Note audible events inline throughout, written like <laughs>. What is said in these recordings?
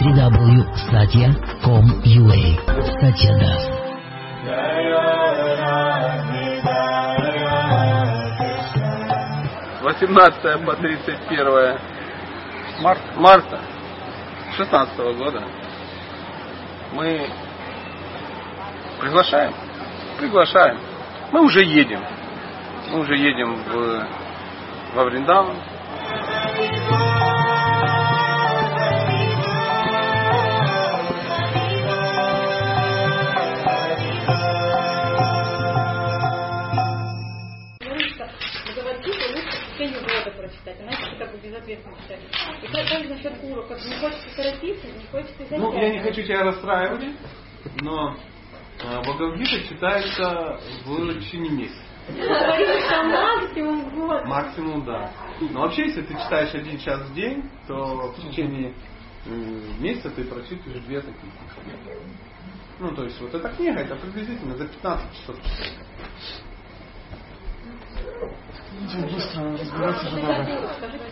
www.satya.com.ua Satya Das. 18 по 31 Март. марта 16 года мы приглашаем, приглашаем. Мы уже едем. Мы уже едем в, во Вриндаван. Читать. И как насчет уроков, не хочется торопиться, не хочется изо Ну, я не хочу тебя расстраивать, но э, Бхагавадгита читается в течение месяца. Максимум год. Максимум, да. Но вообще, если ты читаешь один час в день, то в течение м, месяца ты прочитаешь две такие. Ну, то есть вот эта книга, это приблизительно за 15 часов читать. Очень быстро разбираться же надо.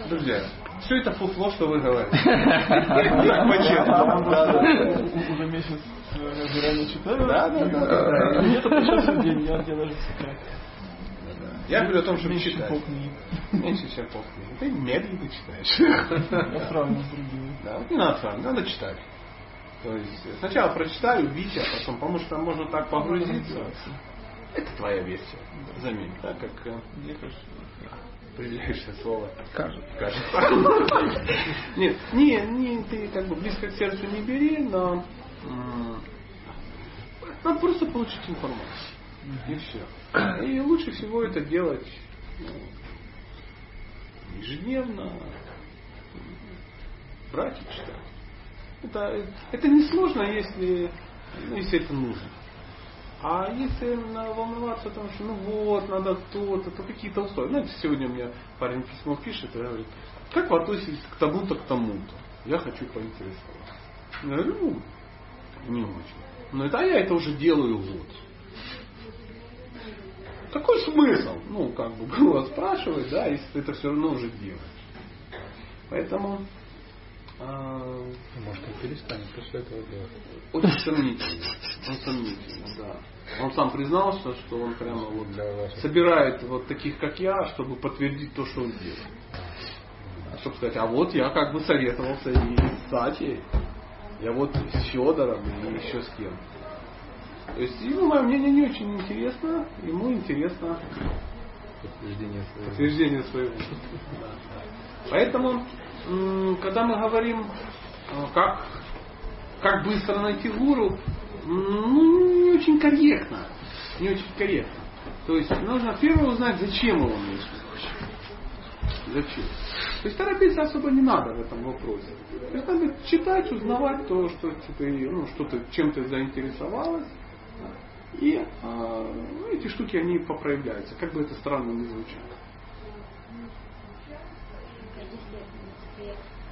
Друзья, все это фуфло, что вы говорите. Уже месяц э, заранее читаю. Да, да, да, да. Где-то по часу в день, я где даже читаю. Я говорю о том, чтобы Меньше, читать. Меньше, чем полкниги. Ты медленно читаешь. Я сравниваю с другими. Да, вот не надо сравнивать, надо читать. То есть сначала прочитай, убейте, а потом, потому что можно так погрузиться. Это твоя версия. Заметь, да, как э, Мне кажется, определяющее слово. кажется. Кажется. Нет, не, не, ты как бы близко к сердцу не бери, но надо просто получить информацию. И все. И лучше всего это делать ну, ежедневно, брать и читать. Это, это не сложно, если, ну, если это нужно. А если волноваться о том, что ну вот, надо то-то, то какие-то условия. Знаете, сегодня у меня парень письмо пишет и говорит, как вы относитесь к тому-то, к тому-то? Я хочу поинтересоваться. Я говорю, ну, не очень. Но это а я это уже делаю год. Какой смысл? Ну, как бы <laughs> было спрашивать, да, если ты это все равно уже делаешь. Поэтому Может, он перестанет после этого делать. очень сомнительно. Он сомнительно, да. Он сам признался, что он прямо вот собирает вот таких, как я, чтобы подтвердить то, что он делает. Чтобы сказать, а вот я как бы советовался и с Сатей, я вот с Федором и еще с кем. То есть ему мое мнение не очень интересно, ему интересно Подтверждение своего. Поэтому, когда мы говорим, э, как, как быстро найти гуру, ну, не очень корректно. Не очень корректно. То есть нужно первое узнать, зачем его нужно. Зачем? То есть торопиться особо не надо в этом вопросе. То есть надо читать, узнавать то, что ты, ну, что ты, чем ты заинтересовалась. И а, ну, эти штуки, они попроявляются, как бы это странно ни звучало.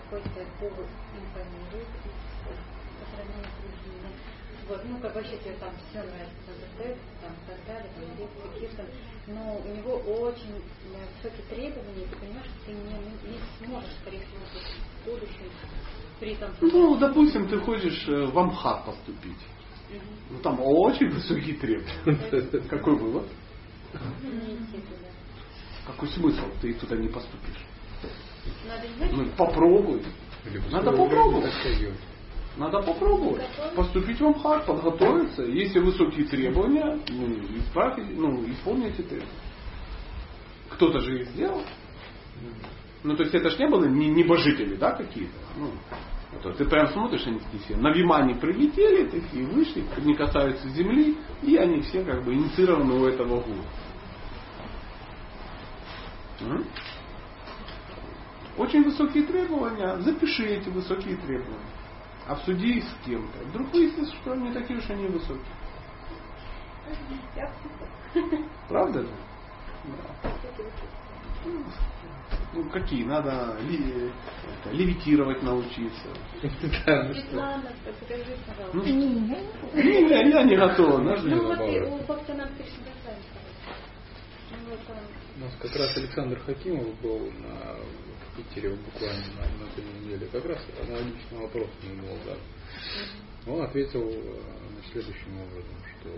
Какой-то повод информирует по сравнению с другими, вот, ну, как вообще тебе там все нравится, там, там, так далее, там, лекции, Киртон, но у него очень э, высокие требования, ты понимаешь, что ты не, не, сможешь, скорее всего, в будущем при что- Ну, допустим, ты хочешь э, в Амхат поступить. Ну, там очень высокие требования. Какой вывод? Какой смысл? Ты туда не поступишь. Ну, попробуй. Надо попробовать. Надо попробовать. Поступить в Амхат, подготовиться. Если высокие требования, ну, исправь, ну, исполни эти требования. Кто-то же их сделал. Ну, то есть это ж не было не- небожители, да, какие-то. Ну, ты прям смотришь, они такие все на Вимане прилетели, такие вышли, не касаются земли, и они все как бы инициированы у этого гуру. Очень высокие требования, запиши эти высокие требования. Обсуди их с кем-то. Вдруг выяснится, что они такие уж они высокие. Правда же? Да. Ну, какие? Надо ли- это, левитировать научиться. <laughs> Светлана, покажи, пожалуйста. Ну, не, я, не готов. знаешь, Ну вот у Ну он. У нас как раз Александр Хакимов был на Питере вот буквально на, на этой неделе как раз аналогичный вопрос ему был дан. Он ответил э, значит, следующим образом, что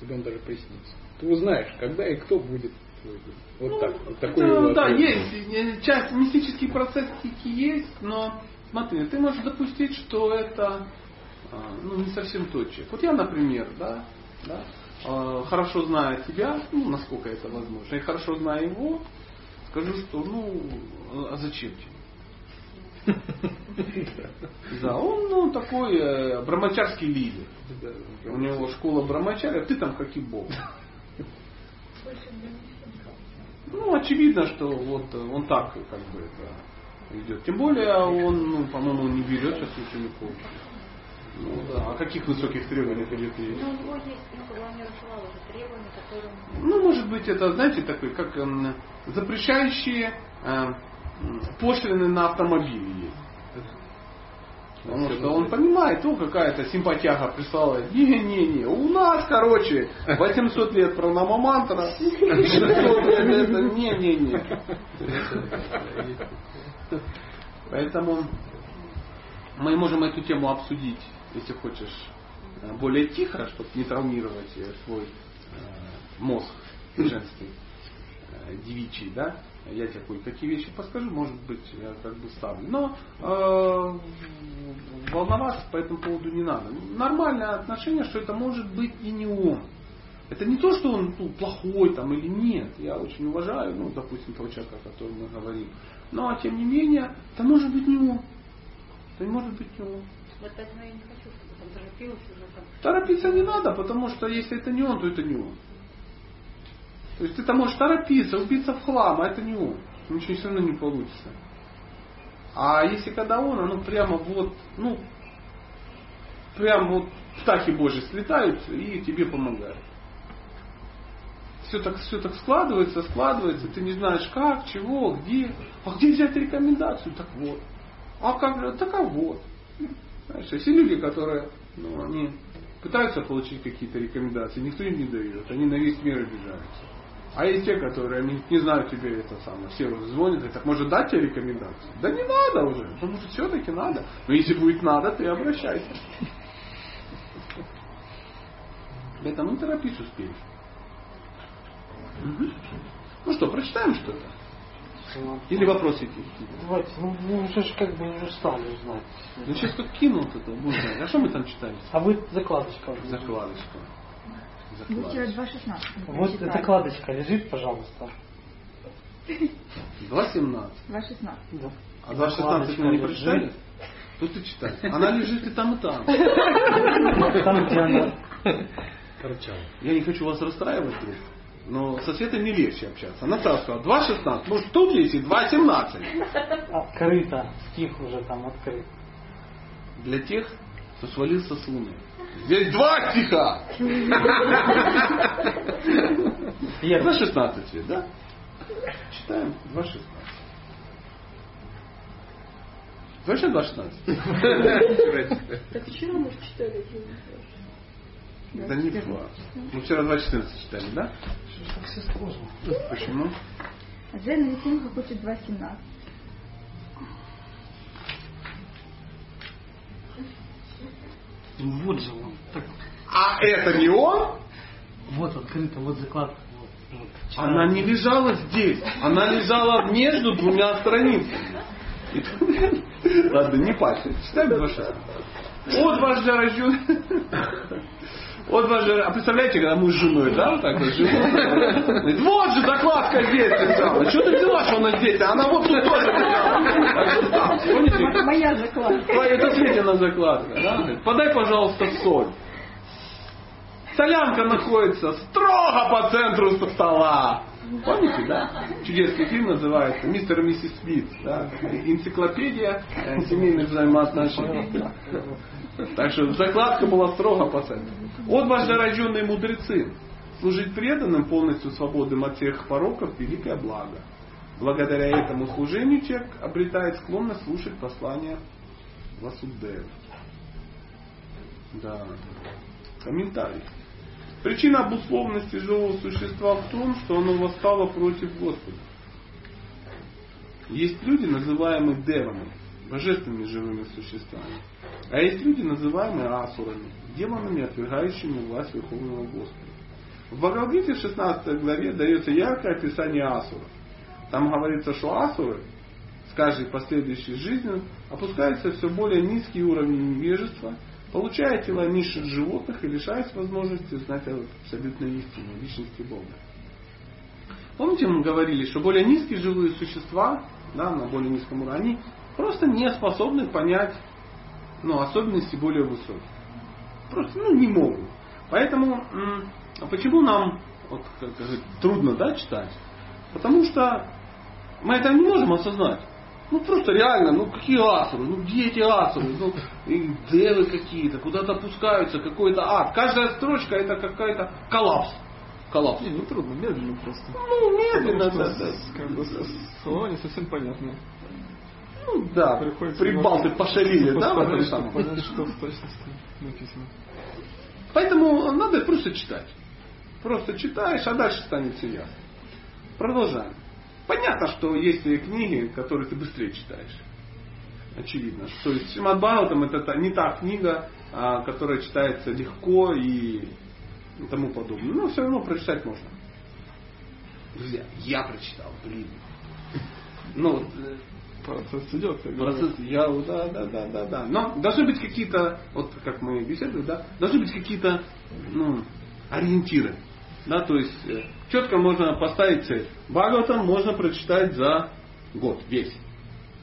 тебе он даже приснится. Ты узнаешь, когда и кто будет Вот Ну, так. Вот такой это, его да, ответ. есть. э, Часть мистический процесс есть, но смотри, ты можешь допустить, что это а, ну, не совсем тот человек. Вот я, например, да, да, а, хорошо зная тебя, ну, насколько это возможно, и хорошо зная его, скажу, что ну, а зачем тебе? Да, он ну, такой э, брамачарский лидер. У него школа брамачаря, ты там как и бог. Ну, очевидно, что вот э, он так как бы это идет. Тем более он, ну, по-моему, не берет сейчас учеников. Ну да, о каких высоких требованиях идет речь? Ну, у него есть, ну, требования, которые... Ну, может быть, это, знаете, такой, как запрещающие э, пошлины на автомобили. Потому что он понимает, ну какая-то симпатяга прислала, не-не-не, у нас, короче, 800 лет пранамамантра, 600 лет это, не-не-не. Поэтому мы можем эту тему обсудить, если хочешь, более тихо, чтобы не травмировать э, свой э, мозг женский, э, девичий, да? Я тебе кое-какие вещи подскажу, может быть, я как бы ставлю. Но э, волноваться по этому поводу не надо. Нормальное отношение, что это может быть и не он. Это не то, что он ну, плохой там или нет. Я очень уважаю, ну, допустим, того человека, о котором мы говорим. Но, тем не менее, это может быть не он. Это может быть не он. Вот поэтому я не хочу, чтобы уже там. Торопиться не надо, потому что если это не он, то это не он. То есть ты там можешь торопиться, убиться в хлам, а это не он. Ничего все равно не получится. А если когда он, оно прямо вот, ну, прям вот птахи Божьи слетают и тебе помогают. Все так, все так складывается, складывается, ты не знаешь как, чего, где. А где взять рекомендацию? Так вот. А как? Так а вот. Знаешь, есть люди, которые, ну, они пытаются получить какие-то рекомендации, никто им не дает, они на весь мир обижаются. А есть те, которые они не знают тебе это самое, все звонят, и так может дать тебе рекомендацию? Да не надо уже, потому что все-таки надо. Но если будет надо, ты обращайся. Поэтому не торопись успеть. Мгм. Ну что, прочитаем что-то? Или вопросики? Давайте, ну мы уже ж как бы уже стали узнать. Ну сейчас тут кинул это, будем знать. А что мы там читали? А вы закладочка. Закладочку. Вчера Закладочку. 2.16 Вот прочитали. закладочка лежит, пожалуйста. 2.17. 2.16. Да. А 2.16 мы не лежит. прочитали? Тут ты читай. Она лежит и там, и там. <laughs> Там, где она. Торчал. Я не хочу вас расстраивать, друг. Но со Светой мне легче общаться. Она сразу сказала 2.16. Может тут есть и 2.17. Открыто. Стих уже там открыт. Для тех, кто свалился с луны. Здесь два стиха. Первый. 2.16 Свет, да? Читаем 2.16. Вообще 2.16? Так вчера мы читали Да не два. Мы вчера 2.14 читали, да? Так все сложно? Почему? Зен Лисенко хочет 2.17. вот же он. Так, А это не он? вот открыто, вот закладка. Вот, вот. Она не лежала здесь. Она лежала между двумя страницами. Ладно, не пальцы. Читаем 2.16. От ваш рожден. Вот же... А представляете, когда муж с женой, да, вот так вот? Говорит, вот же закладка здесь лежала. Что ты взяла, что она здесь? А она вот тут тоже лежала. Помните? Моя закладка. Это Светина закладка. Да? Подай, пожалуйста, соль. Солянка находится строго по центру стола. Помните, да? Чудесный фильм называется «Мистер и миссис Смит». Да? Энциклопедия э, семейных взаимоотношений. Так что закладка была строго по центру. Вот ваши рожденные мудрецы. Служить преданным, полностью свободным от всех пороков – великое благо. Благодаря этому служению человек обретает склонность слушать послания Васудева. Да. Комментарий. Причина обусловленности живого существа в том, что оно восстало против Господа. Есть люди, называемые девами, божественными живыми существами. А есть люди, называемые асурами, демонами, отвергающими власть Верховного Господа. В Бхагавадгите в 16 главе дается яркое описание асуров. Там говорится, что асуры с каждой последующей жизнью опускаются все более низкий уровень невежества, получая тела низших животных и лишаясь возможности знать абсолютной истине, личности Бога. Помните, мы говорили, что более низкие живые существа, да, на более низком уровне, они просто не способны понять ну, особенности более высоких. Просто ну, не могут. Поэтому а почему нам вот, как трудно да, читать? Потому что мы это не можем осознать. Ну просто реально, ну какие асуры, ну где эти асуры, ну и девы какие-то, куда-то опускаются, какой-то ад. Каждая строчка это какая-то коллапс. Коллапс. Не, не трудно, медленно просто. Ну, медленно, Потому да, что да. Как бы слова не совсем понятно. Ну да, Приходится прибалты немного пошалили, да, в этом самом. понять, что в точности написано. Поэтому надо просто читать. Просто читаешь, а дальше станет все ясно. Продолжаем. Понятно, что есть книги, которые ты быстрее читаешь. Очевидно. То есть Шримад Бхагаватам это не та книга, а, которая читается легко и тому подобное. Но все равно прочитать можно. Друзья, я прочитал, блин. Ну, э, Процесс идет. Процесс, я, да, да, да, да, да. Но должны быть какие-то, вот как мы беседуем, да, должны быть какие-то, ну, ориентиры. Да, то есть э, четко можно поставить цель. Бхагаватам можно прочитать за год, весь.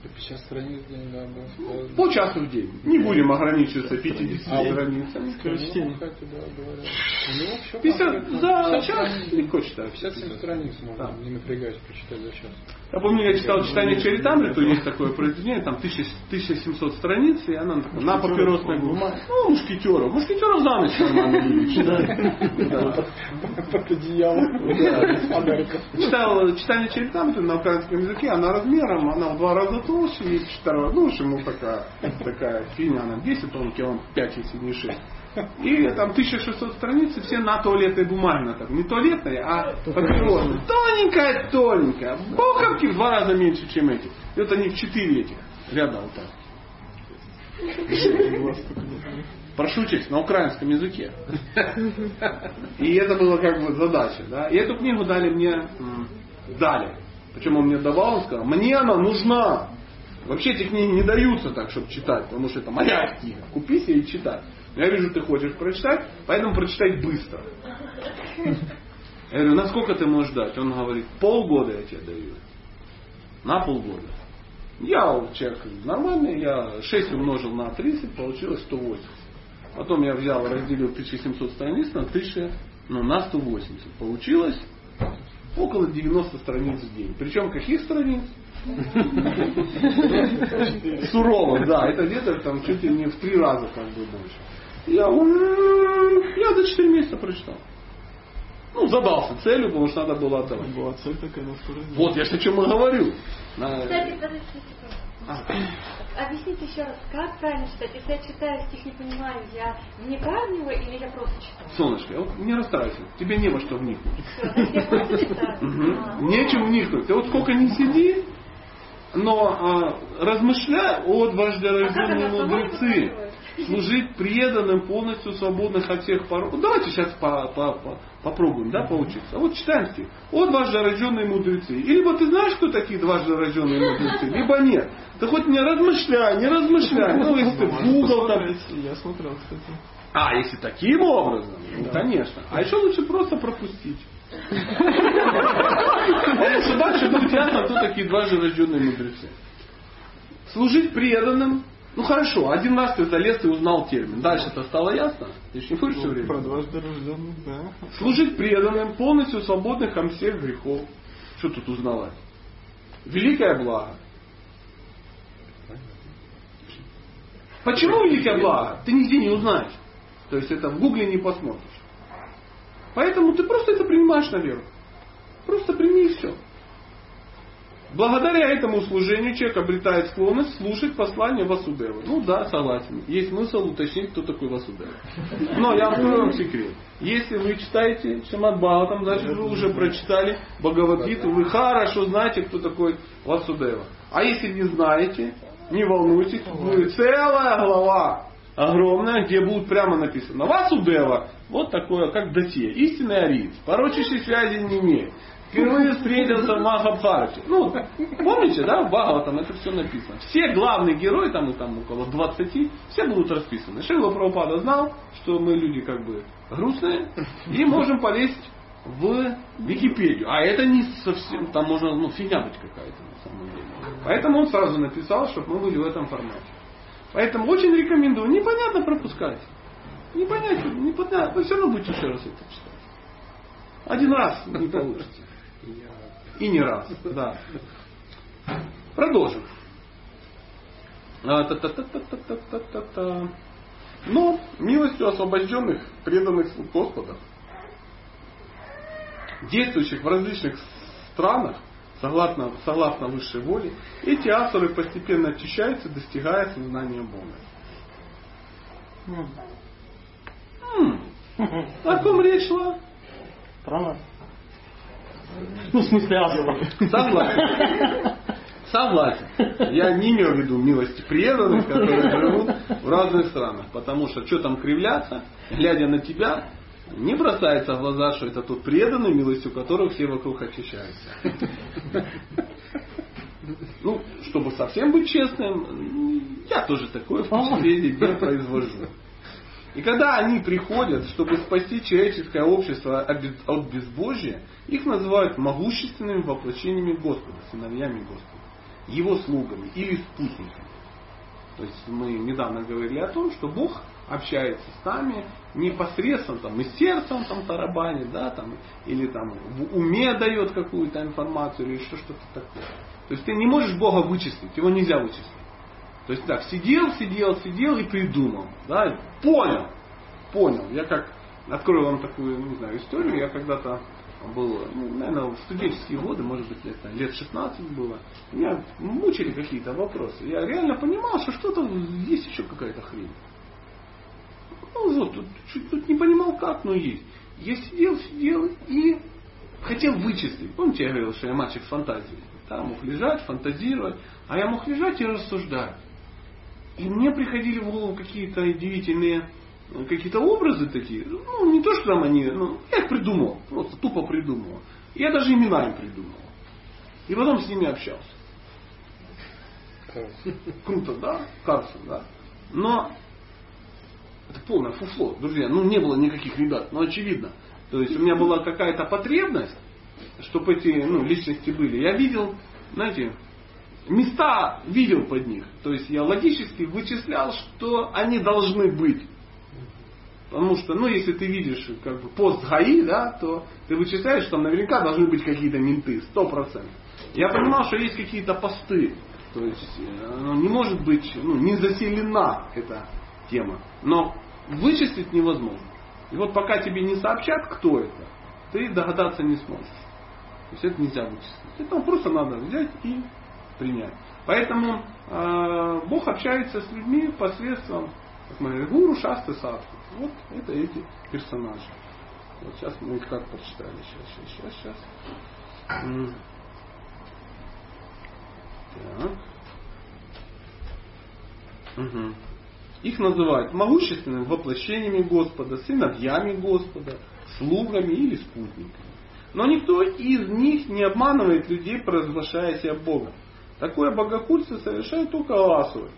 50 страниц в день, да, было. По часу в день. Не будем ограничиваться 50 А, страницами. Скорочтение. Ну, Катя, да, говорят. У него всё 50 конкретно. за 50 час легко читаю. 57 страниц можно, Да. не напрягаясь, прочитать за час. Я помню, я читал читание Чаритамриту, есть такое произведение, там 1000 1700 страниц, и она такая, на папиросной бумаге. Ну, мушкетеров. Мушкетеров за ночь нормально люди читают. Под одеялом. Читание Чаритамриты на украинском языке, она размером, она в два раза толще, и в четыре раза, ну, в общем, такая, такая фигня, она весит, по-моему, килограмм 5, если не 6. И там 1600 страниц, и все на туалетной бумаге. Так, не туалетной, а папиросной. Тоненькая, тоненькая. Буковки в два раза меньше, чем эти. И вот они в четыре этих ряда вот так. Прошу честь, на украинском языке. И это была как бы задача. Да? И эту книгу дали мне, дали. Причем он мне давал, он сказал, мне она нужна. Вообще эти книги не даются так, чтобы читать, потому что это моя книга. Купи себе и читай. Я вижу, ты хочешь прочитать, поэтому прочитай быстро. Я говорю, насколько ты можешь дать? Он говорит, полгода я тебе даю. На полгода. Я человек нормальный, я 6 умножил на 30, получилось 180. Потом я взял, разделил 1700 страниц на 1000, ну, на 180. Получилось около 90 страниц в день. Причем каких страниц? <laughs> Сурово, да. Это где-то там чуть ли не в три раза как бы больше. Я, я за 4 месяца прочитал. Ну, задался целью, потому что надо было отдавать. Была цель такая на скорость. Вот я ж о чем и говорю. На- Кстати, подождите, пожалуйста. Объясните еще раз, как правильно читать? Если я читаю стих не понимаю, я вникаю в него или я просто читаю? Солнышко, вот не расстраивайся. Тебе не во что вникнуть. А. <laughs> Нечем вникнуть. Ты вот сколько не сиди, но а, размышляй о дважды А рожденные мудрецы. Служить преданным, полностью свободных от всех пороков. Давайте сейчас по- по- по- попробуем да, поучиться. Вот читаем стих. О дважды рожденные мудрецы. Либо ты знаешь, кто такие дважды рожденные мудрецы, либо нет. Ты хоть не размышляй, не размышляй. Ну, если ты в Google там. Я смотрел, кстати. а, если таким образом, ну, конечно. А еще лучше просто пропустить. Лучше <laughs> дальше будет ясно, кто такие дважды рожденные мудрецы. Служить преданным. Ну хорошо, один раз ты залез и узнал термин. Дальше это стало ясно? Ты же не будешь все Ну, время? Про дважды рожденных, да. Служить преданным, полностью свободных от всех грехов. Что тут узнавать? Великое благо. Почему великое благо? Ты нигде не узнаешь. То есть это в гугле не посмотришь. Поэтому ты просто это принимаешь на веру. Просто прими и все. Благодаря этому служению человек обретает склонность слушать послание Васудевы. Ну да, согласен. Есть смысл уточнить, кто такой Васудева. Но я открою вам секрет. Если вы читаете Шимат Бхагаватам, значит вы уже прочитали Бхагавадгиту, вы хорошо знаете, кто такой Васудева. А если не знаете, не волнуйтесь, будет целая глава огромная, где будет прямо написано Васудева, вот такое, как досье, истинный ариец, порочащей связи не имеет. Впервые встретился в Махабхарате. Ну, помните, да, в Бхагава там это все написано. Все главные герои, там и там около 20, все будут расписаны. Шила Прабхупада знал, что мы люди как бы грустные, и можем полезть в Википедию. А это не совсем, там можно, ну, фигня быть какая-то на самом деле. Поэтому он сразу написал, чтобы мы были в этом формате. Поэтому очень рекомендую. Непонятно пропускать. Непонятно, непонятно. Вы все равно будете еще раз это читать. Один раз не получится. И не раз, да. Продолжим. А. Но милостью освобожденных, преданных слуг Господа, действующих в различных странах, согласно, согласно высшей воле, эти асуры постепенно очищаются, достигая сознания Бога. М, О ком речь шла? Про нас. Ну, в смысле, асуров. Согласен. Согласен. Я не имел в виду милости преданных, которые живут в разных странах. Потому что что там кривляться, глядя на тебя, не бросается в глаза, что это тот преданный, милостью которого все вокруг очищаются. Ну, чтобы совсем быть честным, я тоже такое впечатление не произвожу. И когда они приходят, чтобы спасти человеческое общество от без- от безбожия, их называют могущественными воплощениями Господа, сыновьями Господа, Его слугами или спутниками. То есть мы недавно говорили о том, что Бог общается с нами непосредственно там, и сердцем там тарабанит, да, там, или там в уме дает какую-то информацию или еще что-то такое. То есть ты не можешь Бога вычислить, его нельзя вычислить. То есть так, сидел, сидел, сидел и придумал. Да, понял, понял. Я как, открою вам такую, не знаю, историю, я когда-то был, ну, наверное, в студенческие годы, может быть, лет, там, лет 16 было, меня мучили какие-то вопросы. Я реально понимал, что что-то есть еще какая-то хрень. Ну вот, тут, тут не понимал как, но есть. Я сидел, сидел и хотел вычислить. Помните, я говорил, что я мальчик фантазии. Да, мог лежать, фантазировать, а я мог лежать и рассуждать. И мне приходили в голову какие-то удивительные э, какие-то образы такие. Ну, не то, что там они, ну, я их придумал, просто тупо придумал. Я даже имена им придумал. И потом с ними общался. Круто, да? Карсон, да? Но это полное фуфло, друзья. Ну, не было никаких ребят, но очевидно. То есть у меня была какая-то потребность, чтобы эти ну, личности были. Я видел, знаете, места видел под них. То есть я логически вычислял, что они должны быть. Потому что, ну, если ты видишь как бы пост ГАИ, да, то ты вычисляешь, что там наверняка должны быть какие-то менты, сто процентов. Я понимал, что есть какие-то посты. То есть э, ну, не может быть, ну, не заселена эта тема. Но вычислить невозможно. И вот пока тебе не сообщат, кто это, ты догадаться не сможешь. То есть это нельзя вычислить. Это просто надо взять и принять. Поэтому э, Бог общается с людьми посредством как мы гуру, шасты, садху. Вот это эти персонажи. Вот сейчас мы их как прочитали. Сейчас, сейчас, сейчас, сейчас. Мгм. Их называют могущественными воплощениями Господа, сыновьями Господа, слугами или спутниками. Но никто из них не обманывает людей, провозглашая себя Богом. Такое богохульство совершают только асуры.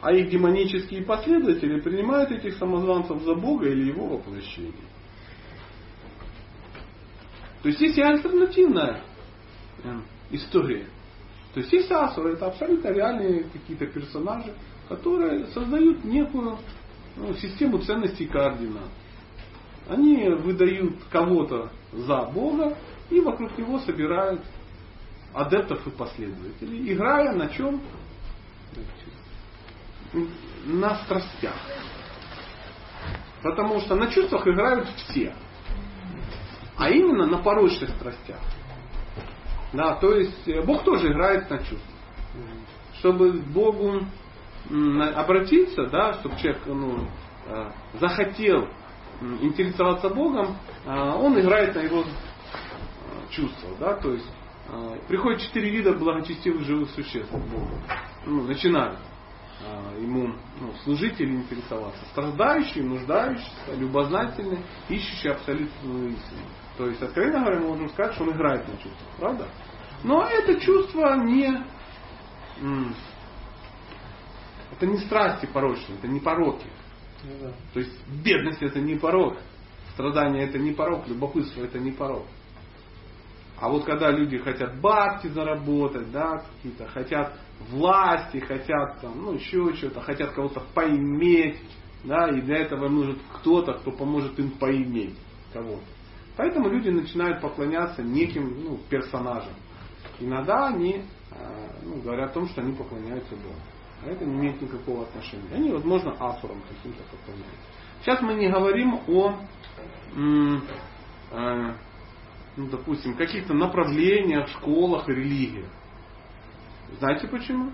А их демонические последователи принимают этих самозванцев за Бога или его воплощение. То есть есть и альтернативная э, история. То есть есть асуры, это абсолютно реальные какие-то персонажи, которые создают некую ну, систему ценностей и координат. Они выдают кого-то за Бога и вокруг него собирают адептов и последователей, играя на чем? На страстях. Потому что на чувствах играют все. А именно на порочных страстях. Да, то есть э, Бог тоже играет на чувствах. Чтобы к Богу обратиться, да, чтобы человек ну, э, захотел интересоваться Богом, э, он играет на его э, чувства. Да, то есть приходят четыре вида благочестивых живых существ Богу. Ну, начинают э, ему ну, служить или интересоваться. Страдающий, нуждающийся, любознательный, ищущий абсолютную истину. То есть, откровенно говоря, мы можем сказать, что он играет на чувствах, правда? Но это чувство не... Это не страсти порочные, это не пороки. Ну да. То есть бедность это не порог, страдание это не порог, любопытство это не порог. А вот когда люди хотят бабки заработать, да, какие-то, хотят власти, хотят там, ну еще что-то, хотят кого-то поиметь, да, и для этого нужен кто-то, кто поможет им поиметь кого-то. Поэтому люди начинают поклоняться неким ну, персонажам. Иногда они э, ну, говорят о том, что они поклоняются Богу. А это не имеет никакого отношения. Они, возможно, асурам каким-то поклоняются. Сейчас мы не говорим о, э, ну, допустим, каких-то направлениях, школах и религиях. Знаете почему?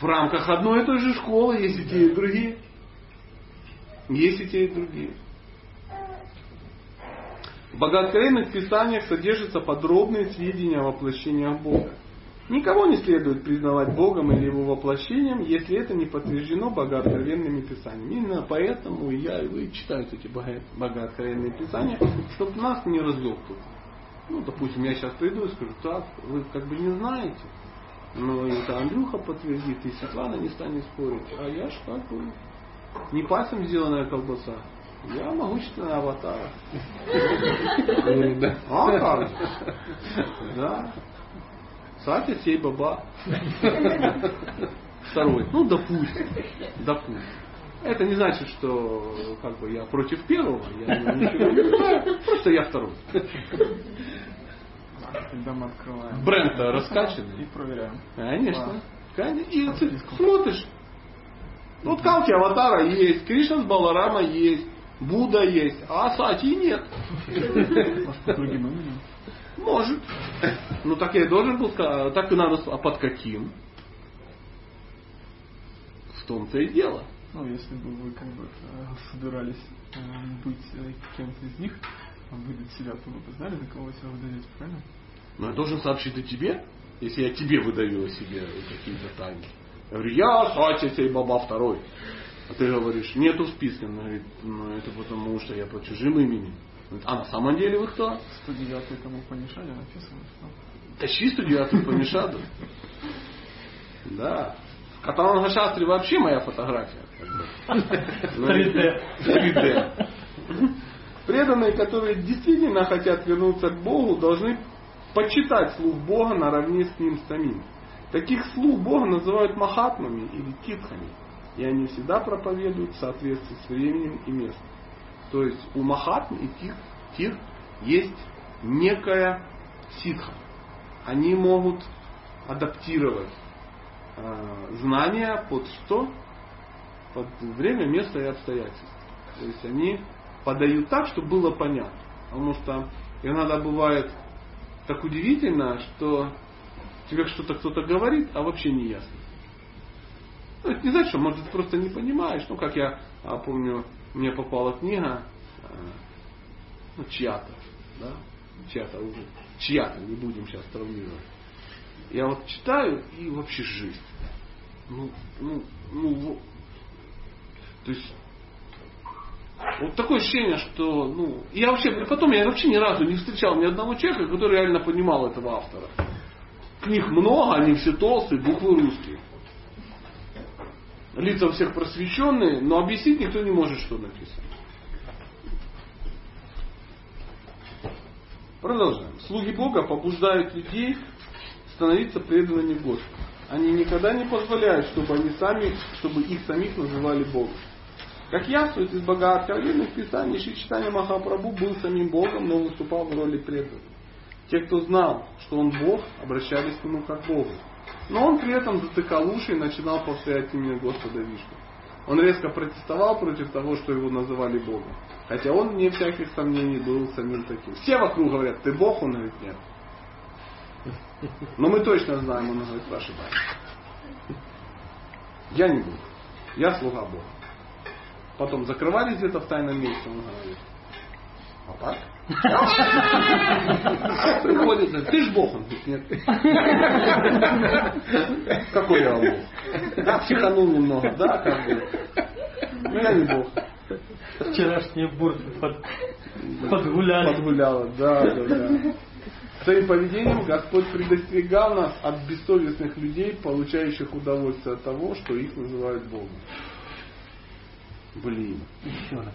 В рамках одной и той же школы есть и те, и другие. Есть и те, и другие. В богооткровенных писаниях содержатся подробные сведения о воплощениях Бога. Никого не следует признавать Богом или Его воплощением, если это не подтверждено богооткровенными писаниями. Именно поэтому я и вы читаете эти бого- богооткровенные писания, чтобы нас не разлег тут. Ну, допустим, я сейчас приду и скажу, так, вы как бы не знаете, но это Андрюха подтвердит, и Светлана не станет спорить, а я ж как бы не пальцем сделанная колбаса. Я могущественный аватар. Ну. А как? Да. Сатя сей баба. Второй. Ну, допустим. Допустим. Это не значит, что как бы я против первого, я ничего не знаю, просто я второй. Когда мы открываем Бренд раскачанный. и проверяем. Конечно. Конечно. И ты смотришь. Вот Калки Аватара есть, Кришна с Баларама есть, Будда есть, а Сати нет. Может, под другим именем? Может. Ну так я и должен был сказать. Так и надо. А под каким? В том-то и дело. Ну, если бы вы как бы э, собирались э, быть э, кем-то из них, а выдать себя, то вы бы знали, на кого вы себя выдадете, правильно? Но я должен сообщить и тебе, если я тебе выдаю о себе какие-то тайны. Я говорю, я Сатя сей баба второй. А ты говоришь, нету в списке. Она говорит, ну это потому что я под чужим именем. Говорит, А на самом деле вы кто? 109 тому Панишаде написано, что Тащи студию помешаду. Да. В Каталанга Шастре вообще моя фотография. как бы. Ну, 3D. 3D. Преданные, которые действительно хотят вернуться к Богу, должны почитать слух Бога наравне с Ним самим. Таких слух Бога называют махатмами или титхами. И они всегда проповедуют в соответствии с временем и местом. То есть у махатм и тих, тих есть некая ситха. Они могут адаптировать э, знания под что? Под время, место и обстоятельства. То есть они подают так, чтобы было понятно. Потому что иногда бывает так удивительно, что тебе что-то кто-то говорит, а вообще не ясно. Ну, это не значит, что, может, ты просто не понимаешь. Ну, как я а, помню, мне попала книга, а, ну, чья-то, да, чья-то уже, чья-то, не будем сейчас травмировать. Я вот читаю и вообще жизнь. Ну, ну, ну, то есть, вот такое ощущение, что, ну, я вообще, потом я вообще ни разу не встречал ни одного человека, который реально понимал этого автора. Книг много, они все толстые, буквы русские. Лица всех просвещенные, но объяснить никто не может, что написано. Продолжаем. Слуги Бога побуждают людей становиться преданными Господу. Они никогда не позволяют, чтобы они сами, чтобы их самих называли Богом. Как явствует из богооткровенных писаний, Шри Читания Махапрабху был самим Богом, но выступал в роли преданного. Те, кто знал, что он Бог, обращались к нему как Богу. Но он при этом затыкал уши и начинал повторять имя Господа Вишну. Он резко протестовал против того, что его называли Богом. Хотя он, вне всяких сомнений, был самим таким. Все вокруг говорят, ты Бог? Он говорит, нет. Но мы точно знаем, он говорит, вы. Я не Бог. Я слуга Бога. Потом закрывались где-то в тайном месте, он говорит. А так? <laughs> Приходит, ты ж Бог, он говорит, нет. Какой я Бог? Да, психанул немного, да, как бы. Ну я не Бог. Вчерашние бурды под, подгуляли. Подгуляла, да, да, да. Своим поведением Господь предостерегал нас от бессовестных людей, получающих удовольствие от того, что их называют Богом. Блин. Еще раз.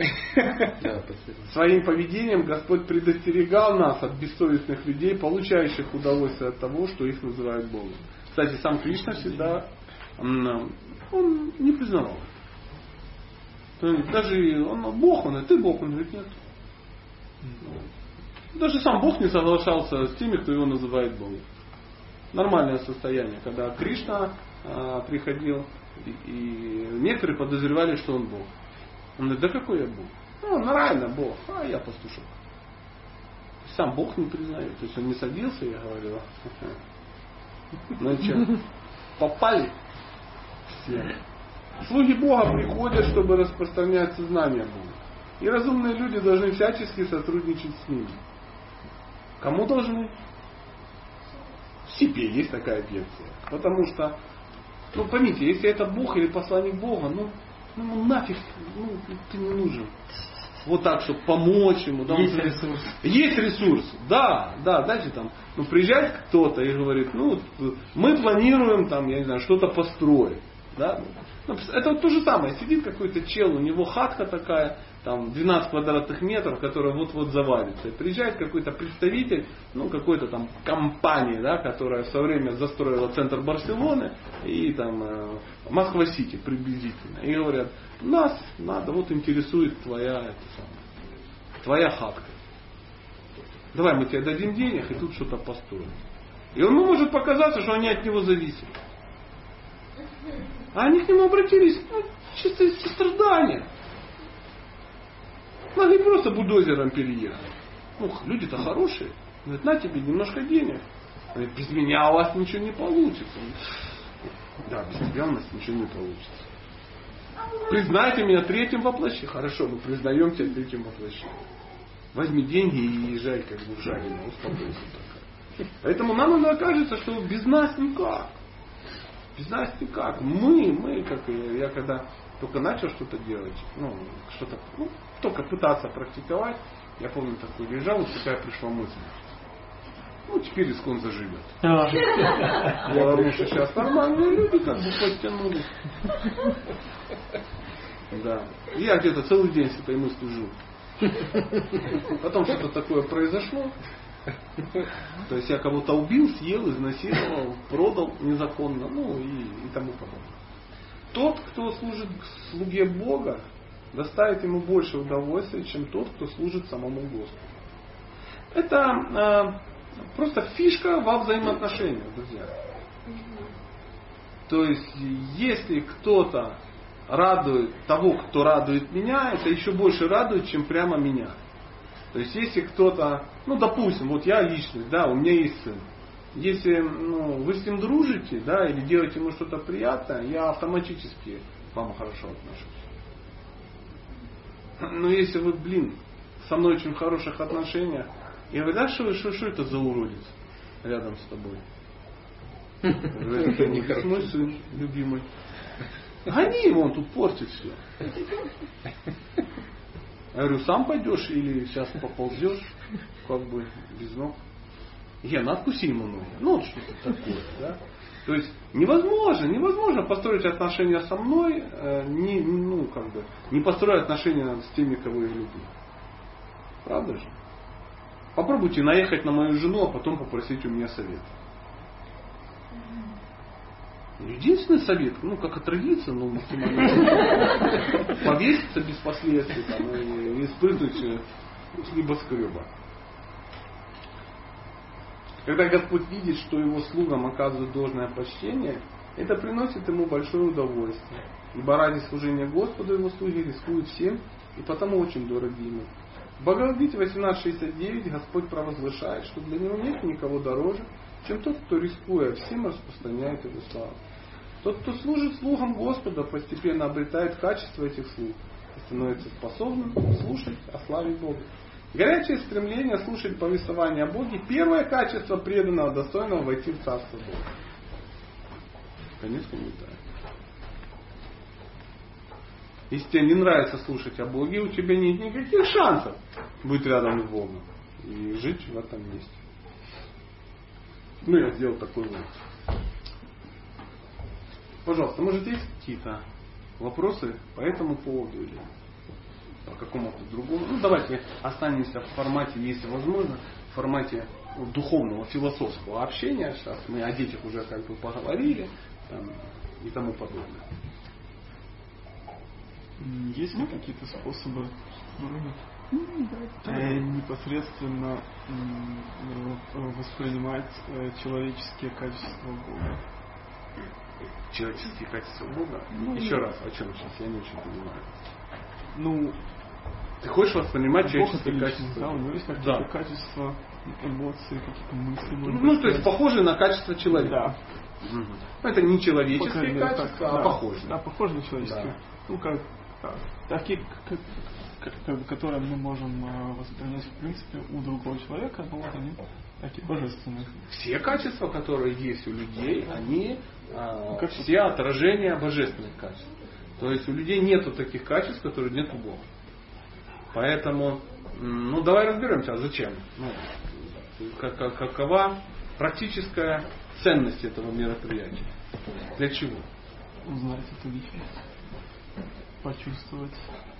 <laughs> Своим поведением Господь предостерегал нас от бессовестных людей, получающих удовольствие от того, что их называют Богом. Кстати, сам Кришна всегда он не признавал. Даже он Бог, он, и ты Бог, он говорит, нет. Даже сам Бог не соглашался с теми, кто его называет Богом. Нормальное состояние, когда Кришна а, приходил, и, и некоторые подозревали, что он Бог. Он говорит, да какой я Бог? Ну, нормально Бог, а я пастушок. Сам Бог не признает. То есть он не садился, я говорил, ну что, попали все. Слуги Бога приходят, чтобы распространять сознание Бога. И разумные люди должны всячески сотрудничать с ними. Кому должны? Себе есть такая версия. Потому что, ну поймите, если это Бог или посланник Бога, ну, ну нафиг, ну ты не нужен. Вот так, чтобы помочь ему. Да, Есть он- ресурс. Есть ресурс, да, да, знаете, там, ну, приезжает кто-то и говорит, ну, вот, мы планируем, там, я не знаю, что-то построить, да, Ну, это вот то же самое, сидит какой-то чел, у него хатка такая, там, 12 квадратных метров, которая вот-вот завалится, и приезжает какой-то представитель, ну, какой-то там компании, да, которая в свое время застроила центр Барселоны и там э, Москва-Сити приблизительно, и говорят, нас надо, вот интересует твоя, это самое, твоя хатка давай мы тебе дадим денег и тут что-то построим. И ему может показаться, что они от него зависят. А они к нему обратились ну, чисто из сострадания. Могли просто бульдозером переехать. Ну, люди-то хорошие. Говорят, на тебе немножко денег. Говорит, без меня у вас ничего не получится. Да, без тебя у нас ничего не получится. Признайте меня третьим воплощением. Хорошо, мы признаем тебя третьим воплощением. Возьми деньги и езжай как бы в жареное, успокойся пока. Поэтому нам иногда кажется, что без нас никак. Без нас никак. Мы, мы, как я когда только начал что-то делать, ну, что-то, ну, только пытаться практиковать, я помню такой лежал, вот такая пришла мысль. Ну, теперь искон заживет. <laughs> Я думаю, что сейчас нормальные люди как бы подтянулись. <laughs> Да. И Я где-то целый день с этой мыслью жил. <laughs> Потом что-то такое произошло. То есть я кого-то убил, съел, изнасиловал, продал незаконно, ну и, и тому подобное. Тот, кто служит слуге Бога, доставит ему больше удовольствия, чем тот, кто служит самому Господу. Это э, просто фишка во взаимоотношениях, друзья. То есть, если кто-то радует того, кто радует меня, это еще больше радует, чем прямо меня. То есть, если кто-то, ну, допустим, вот я личность, да, у меня есть сын. Если ну, вы с ним дружите, да, или делаете ему что-то приятное, я автоматически к вам хорошо отношусь. Но если вы, блин, со мной очень в хороших отношениях, я говорю, да что, что, что это за уродец рядом с тобой? «Это Нехорошо. мой сын любимый. Гони его, он тут портит все. Я говорю, сам пойдешь или сейчас поползешь, как бы без ног. Ген, откуси ему ноги. Ну, вот что-то такое, да. То есть невозможно, невозможно построить отношения со мной, э, не, ну, как бы, не построить отношения с теми, кого я люблю. Правда же? Попробуйте наехать на мою жену, а потом попросить у меня совет. Единственный совет, ну как отравиться, ну максимально повеситься без последствий там, и, и спрыгнуть э, с небоскреба. Когда Господь видит, что его слугам оказывают должное почтение, это приносит ему большое удовольствие. Ибо ради служения Господу его слуги рискуют всем и потому очень дороги ему. В Бхагавадгите 18.69 Господь провозглашает, что для него нет никого дороже, чем тот, кто рискуя всем распространяет его славу. Тот, кто служит слугам Господа, постепенно обретает качество этих слуг и становится способным слушать о славе Бога. Горячее стремление слушать повествование о Боге – первое качество преданного, достойного войти в Царство Бога. Конец комментария. Если тебе не нравится слушать о Боге, у тебя нет никаких шансов быть рядом с Богом и жить в этом месте. Ну, я сделал такой вывод. Пожалуйста, может есть какие-то вопросы по этому поводу или по какому-то другому? Ну, давайте останемся в формате, если возможно, в формате духовного, философского общения. Сейчас мы о детях уже как бы поговорили там, и тому подобное. Есть ли какие-то способы э, непосредственно воспринимать э, человеческие качества Бога? Человеческие качества Бога. Ну, Еще раз, о чем сейчас? Я не очень понимаю. Ну, Ты хочешь воспринимать Бог человеческие качества? да, у него есть какие-то Да. качества, эмоции, какие-то мысли. может Ну, то есть похожие на качество человека. Да. Ну, Это не человеческие По крайней мере, качества, так, а да. похожие. Да, похожи на человеческие. Да. Ну, как, да, такие, к- к- к- которые мы можем э, воспринять, в принципе, у другого человека, но вот они такие божественные. Все качества, которые есть у людей, они а, Как- все отражения божественных качеств. То есть у людей нету таких качеств, которые нет у Бога. Поэтому, ну давай разберемся, а зачем? Ну, как- как- какова практическая ценность этого мероприятия? Для чего? Узнать эту личность, почувствовать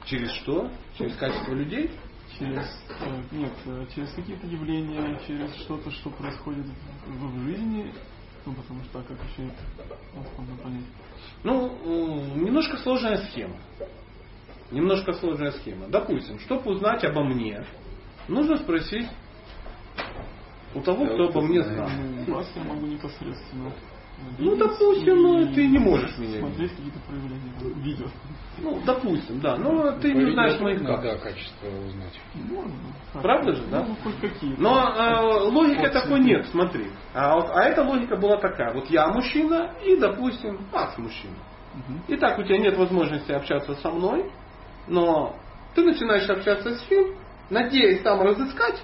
Через что? Через качество людей? через э, нет, э, через какие-то явления, через что-то, что происходит в, в жизни, ну потому что а как еще это можно понять. Ну, немножко сложная схема. Немножко сложная схема. Допустим, чтобы узнать обо мне, нужно спросить у того, кто обо мне знает. Ну, вас я могу непосредственно Ну, допустим, но ты не можешь меня смотреть какие-то проявления видео. Ну, допустим, да. Но ты не знаешь моих качеств. да, качество узнать. Можно. Правда же, да? Ну, хоть какие. Но э, логики Вот такой нет, смотри. А, вот, а эта логика была такая. Вот я мужчина и, допустим, Макс мужчина. Мгм. И так у тебя нет возможности общаться со мной, но ты начинаешь общаться с ним, надеясь там разыскать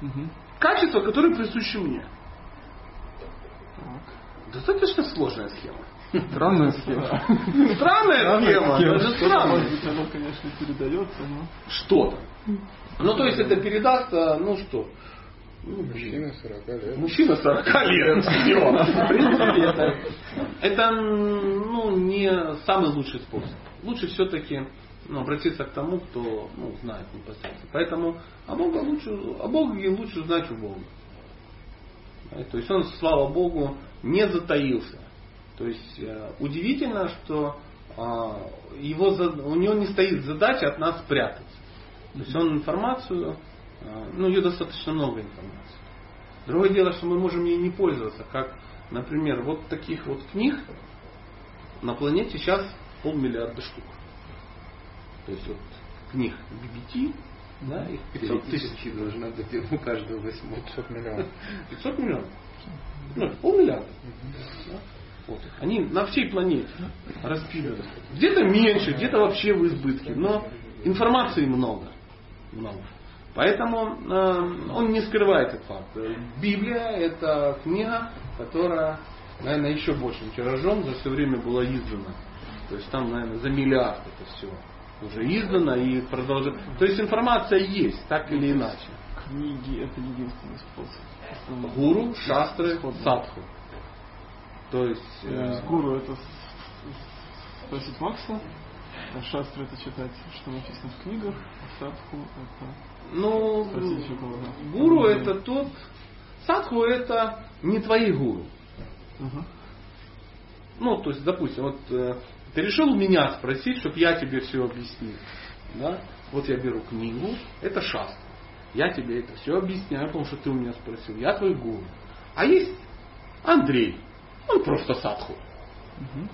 Мгм. качества, которые присущи мне. Так. Достаточно сложная схема. Странная схема. Странная схема, даже странная. оно, конечно, передается, но... Что-то. Ну, то есть это передаст, а, ну что? Ну. Мужчина 40 лет. Мужчина 40 лет. Всё. <laughs> В принципе, это, ну, не самый лучший способ. Лучше все-таки ну, обратиться к тому, кто ну, знает непосредственно. Поэтому о Боге лучше, о Боге лучше знать у Бога. Да, То есть он, слава Богу, не затаился. То есть э, удивительно, что а, его, у него не стоит задача от нас спрятаться. То есть он информацию, а, ну ее достаточно много информации. Другое дело, что мы можем ей не пользоваться, как, например, вот таких вот книг на планете сейчас полмиллиарда штук. То есть вот книг BBT, да, их 500 тысяч. Должна быть у каждого 800 миллионов. <laughs> 500 миллионов. Ну, это полмиллиарда. Да? Вот. Они на всей планете распилены. Где-то меньше, где-то вообще в избытке. Но информации много. много. Поэтому э, он не скрывает этот факт. Библия это книга, которая, наверное, еще большим тиражом за все время была издана. То есть там, наверное, за миллиард это все уже издано и продолжает. То есть информация есть, так или иначе. Книги это единственный способ. Гуру, шастры, садху. То есть, э, есть гуру это спросить Макса, а шастры это читать, что написано в книгах, а садху это ну, гуру это тот, садху это не твои гуру. Ну, то есть, допустим, вот э, ты решил у меня спросить, чтобы я тебе все объяснил. Да? Вот я беру книгу, это шастра. Я тебе это все объясняю, потому что ты у меня спросил. Я твой гуру. А есть Андрей. Он просто садху. Мгм.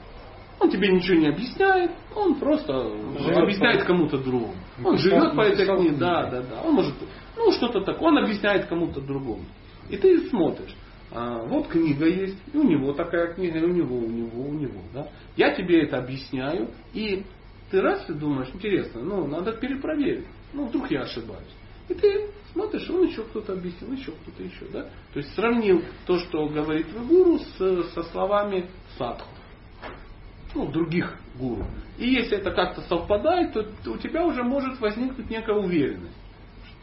Он тебе ничего не объясняет, он просто Живет объясняет по- кому-то другому. Ну, Он живет по этой книге, да, да, да. Он может, ну что-то такое, он объясняет кому-то другому. И ты смотришь, а, вот книга есть, и у него такая книга, и у него, у него, у него. Да? Я тебе это объясняю, и ты раз и думаешь, интересно, ну надо перепроверить. Ну вдруг я ошибаюсь. И ты смотришь, он еще кто-то объяснил, еще кто-то еще. Да? То есть сравнил то, что говорит гуру, с, со словами садху. Ну, других гуру. И если это как-то совпадает, то у тебя уже может возникнуть некая уверенность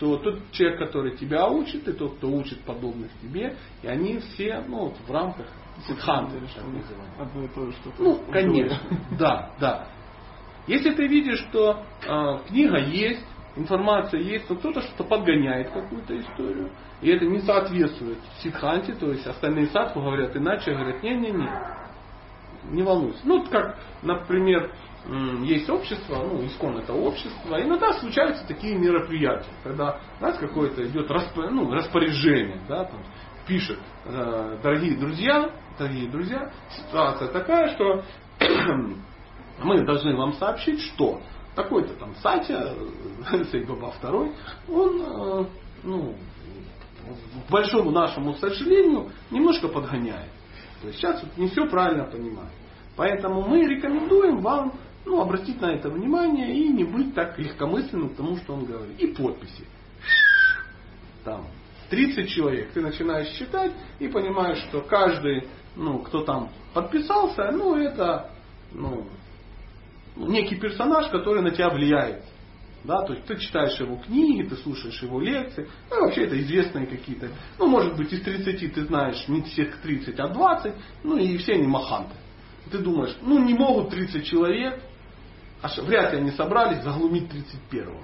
что тот человек, который тебя учит, и тот, кто учит подобных тебе, и они все ну, вот, в рамках сидханты. Одно и то же, что Ну, конечно, да, да. Если ты видишь, что э, книга есть, информация есть, то кто-то что-то подгоняет какую-то историю, и это не соответствует сидханте, то есть остальные садху говорят иначе, говорят, не-не-не, не волнуйся. Ну, вот как, например, есть общество, ну, искон это общество, иногда случаются такие мероприятия, когда, знаете, какое-то идет ну, распоряжение, да, там, пишет, э, дорогие друзья, дорогие друзья, ситуация такая, что <clears throat> мы должны вам сообщить, что такой-то там Сатя, <laughs> Сейбаба второй, он, э, ну, к большому нашему сожалению, немножко подгоняет. То есть сейчас вот не все правильно понимает. Поэтому мы рекомендуем вам ну, обратить на это внимание и не быть так легкомысленным тому, что он говорит. И подписи. Там 30 человек. Ты начинаешь считать и понимаешь, что каждый, ну, кто там подписался, ну, это ну, некий персонаж, который на тебя влияет. Да, то есть ты читаешь его книги, ты слушаешь его лекции. Ну, вообще это известные какие-то. Ну, может быть, из 30 ты знаешь не всех 30, а 20. Ну, и все они маханты. Ты думаешь, ну, не могут 30 человек, аж вряд ли они собрались заглумить 31-го.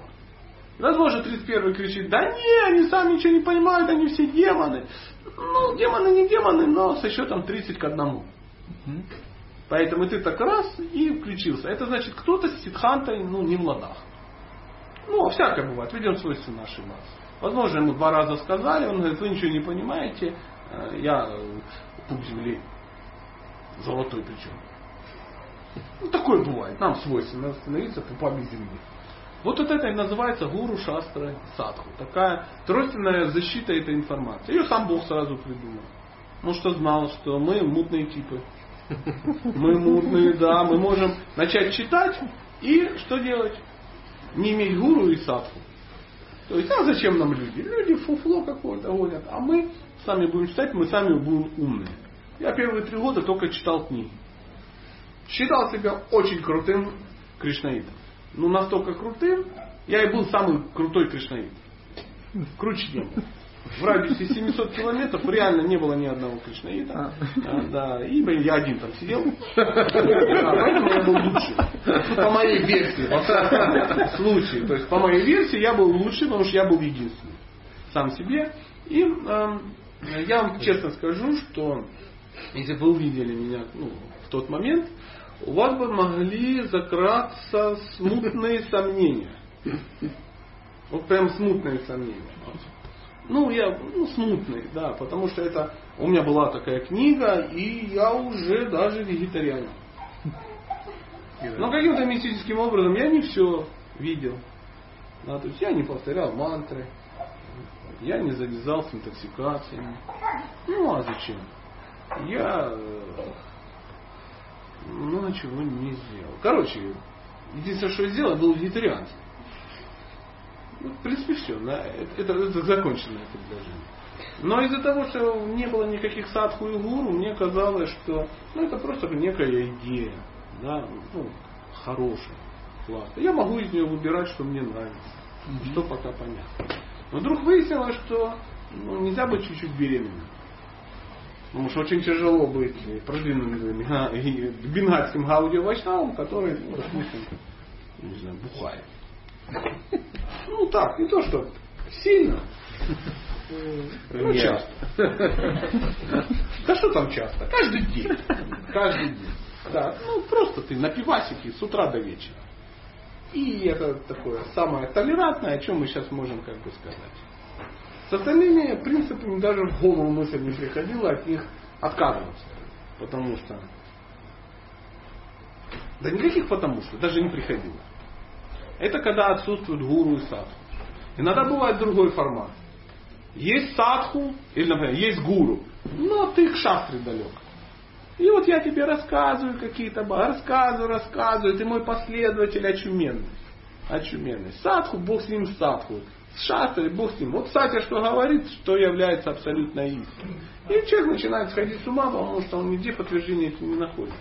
Возможно, 31 кричит, да не, они сами ничего не понимают, они все демоны. Ну, демоны не демоны, но со счетом 30 к одному. Поэтому ты так раз и включился. Это значит, кто-то с ситхантой ну, не в ладах. Ну, а всякое бывает. Ведем свойственно ошибаться. Возможно, ему два раза сказали, он говорит, вы ничего не понимаете, э, я пуп земли золотой причем. Ну, такое бывает. Нам свойственно становиться пупами земли. Вот вот это и называется гуру шастра садху. Такая тройственная защита этой информации. Ее сам Бог сразу придумал. Ну что знал, что мы мутные типы. Мы мутные, да. Мы можем начать читать и что делать? Не иметь гуру и садху. То есть, а зачем нам люди? Люди фуфло какое-то гонят. А мы сами будем читать, мы сами будем умные. Я первые три года только читал книги. Считал себя очень крутым кришнаитом. Ну, настолько крутым, я и был самый крутой кришнаит. Круче не. В радиусе 700 километров реально не было ни одного кришнаита. А, да, и блин, я один там сидел. Да, поэтому я был лучше. По моей версии, во всяком случае. То есть, по моей версии, я был лучше, потому что я был единственный. Сам себе. И эм, я вам честно скажу, что если бы вы увидели меня ну, в тот момент, у вас бы могли закраться смутные сомнения. Вот прям смутные сомнения. Ну, я, ну, смутные, да, потому что это, у меня была такая книга, и я уже даже вегетарианин. Но каким-то мистическим образом я не все видел. Да, то есть я не повторял мантры, я не залезал с интоксикациями. Ну а зачем? Я э, ну ничего не сделал. Короче, единственное, что я сделал, был вегетарианцем. Ну, в принципе, все. Да? Это, это, это законченное предложение. Но из-за того, что не было никаких садху и гуру, мне казалось, что ну, это просто некая идея. Да? Ну, хорошая, классная. Я могу из нее выбирать, что мне нравится. Mm-hmm. Что пока понятно. Но вдруг выяснилось, что ну, нельзя быть чуть-чуть беременным. Потому что очень тяжело быть продвинутым бенгальским гаудио вайшнавом, который, ну, допустим, не знаю, бухает. Ну так, не то что сильно. Ну, часто. Да что там часто? Каждый день. Каждый день. Да, ну просто ты на пивасике с утра до вечера. И это такое самое толерантное, о чем мы сейчас можем как бы сказать. С остальными принципами даже в голову мысль не приходила от них отказываться. Потому что... Да никаких потому что, даже не приходило. Это когда отсутствует гуру и садху. Иногда бывает другой формат. Есть садху, или, например, есть гуру, но ты к шастре далек. И вот я тебе рассказываю какие-то, рассказываю, рассказываю, ты мой последователь очуменный. Очуменный. Садху, Бог с ним садху. Шастры, бог с ним. Вот Сатя что говорит, что является абсолютно истиной. И человек начинает сходить с ума, потому что он нигде подтверждения не находит.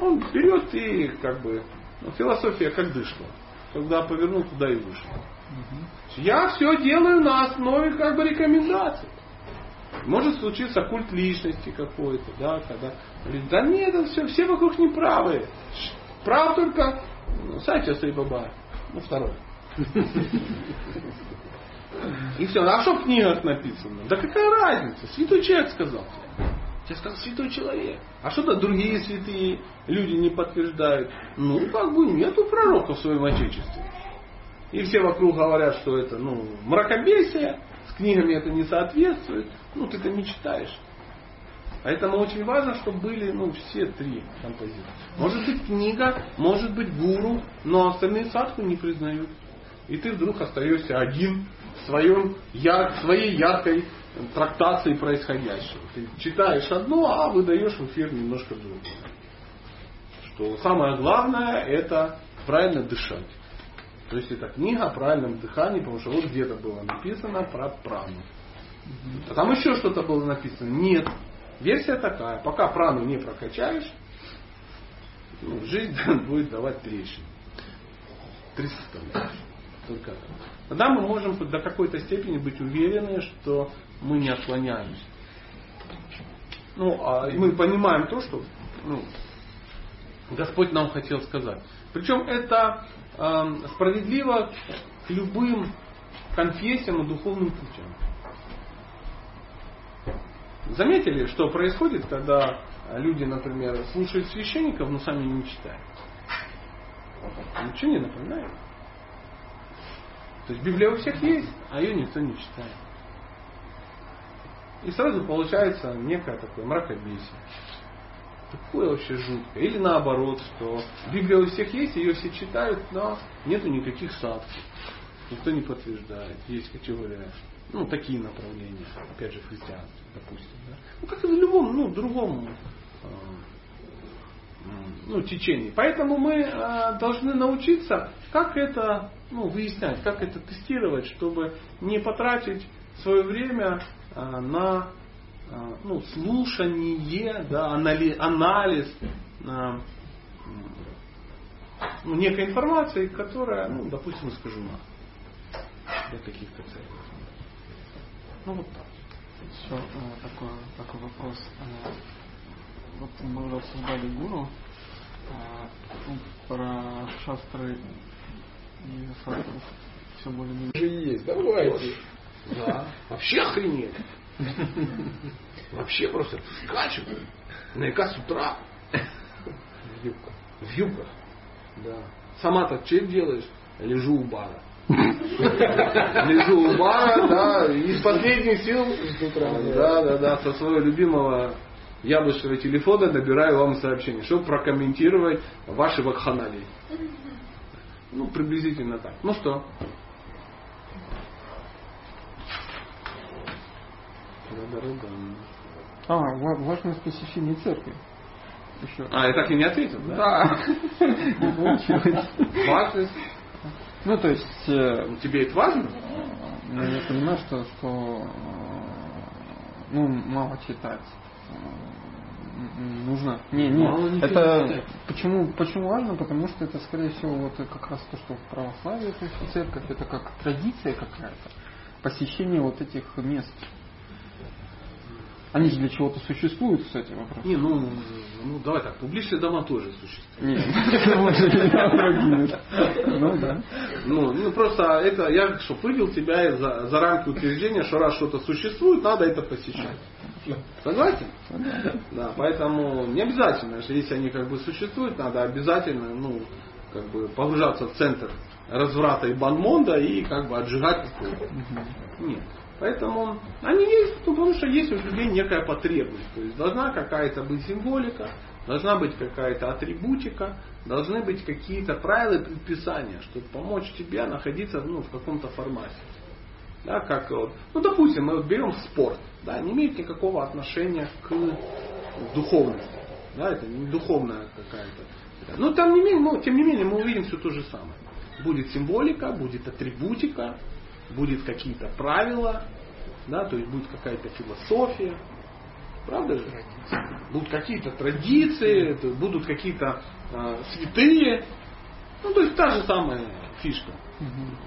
Он берет и как бы, ну, философия как дышка. Когда повернул, туда и вышел. Я все делаю на основе как бы рекомендаций. Может случиться культ личности какой-то, да, когда говорит, да нет, это все, все вокруг неправы. Прав только ну, Сатя Сайбаба. Ну, второй. И все. А что в книгах написано? Да какая разница? Святой человек сказал. Я сказал, святой человек. А что-то другие святые люди не подтверждают. Ну, как бы нету пророка в своем отечестве. И все вокруг говорят, что это ну, мракобесие, с книгами это не соответствует. Ну, ты это не читаешь. Поэтому очень важно, чтобы были ну, все три композиции. Может быть книга, может быть гуру, но остальные садху не признают. И ты вдруг остаешься один в своем, яр, своей яркой трактации происходящего. Ты читаешь одно, а выдаешь в эфир немножко другое. Что самое главное это правильно дышать. То есть это книга о правильном дыхании, потому что вот где-то было написано про прану. А там еще что-то было написано. Нет. Версия такая. Пока прану не прокачаешь, ну, жизнь <laughs> будет давать трещины. Составляющие. Только. Тогда мы можем до какой-то степени быть уверены, что мы не отклоняемся. Ну, а мы понимаем то, что ну, Господь нам хотел сказать. Причем это э, справедливо к любым конфессиям и духовным путям. Заметили, что происходит, когда люди, например, слушают священников, но сами не читают? Ничего не напоминает. То есть Библия у всех есть, а ее никто не читает. И сразу получается некое такое мракобесие. Такое вообще жуткое. Или наоборот, что Библия у всех есть, ее все читают, но нету никаких садков. Никто не подтверждает. Есть категория, ну, такие направления, опять же, христианство, допустим. Да? Ну, как и в любом, ну, другом ну, течении. Поэтому мы э, должны научиться, как это ну, выяснять, как это тестировать, чтобы не потратить свое время э, на э, ну, слушание, да, анали, анализ э, ну, некой информации, которая, ну, допустим, искажена для каких-то целей. Ну вот так. Еще э, такой, такой вопрос. Э, вот мы уже обсуждали гуру э, ну, про шастры и садху. Все более-менее. Уже есть, давайте. Да. Вообще охренели. <laughs> Вообще просто скачут. Наверняка с утра. В юбках. В юбках. Да. Сама-то что делаешь? Лежу у бара. <laughs> Лежу у бара, да, из последних сил, да, да, да, со своего любимого яблочного телефона набираю вам сообщение, чтобы прокомментировать ваши вакханалии. Ну, приблизительно так. Ну что? А, ва- важность посещения церкви. Еще. А, я так и не ответил, да? Да. <laughs> Важность. Ну, то есть, э, Ну, Тебе это важно? ну, я понимаю, что, что э, ну, мало читать. Нужно. Не, не. Мало это почему, почему важно? Потому что это, скорее всего, вот как раз то, что в православии, то есть церковь, это как традиция какая-то. Посещение вот этих мест. Они же для чего-то существуют, кстати, вопрос. Не, ну, ну давай так, публичные дома тоже существуют. <laughs> Ну да. Ну, ну просто это я что вывел тебя за рамки утверждения, что раз что-то существует, надо это посещать. Согласен? Да, поэтому не обязательно, что если они как бы существуют, надо обязательно, ну, как бы погружаться в центр разврата и банмонда и как бы отжигать кукуру. Нет. Поэтому они есть, ну, потому что есть у людей некая потребность. То есть должна какая-то быть символика, должна быть какая-то атрибутика, должны быть какие-то правила и предписания, чтобы помочь тебе находиться ну, в каком-то формате. Да, как вот, ну, допустим, мы вот берем спорт, да, не имеет никакого отношения к духовности. Да, это не духовная какая-то. Но там не менее, ну, тем не менее мы увидим все то же самое. Будет символика, будет атрибутика, будет какие-то правила, да, то есть будет какая-то философия, правда же? Будут какие-то традиции, будут какие-то э, святые, ну то есть та же самая фишка.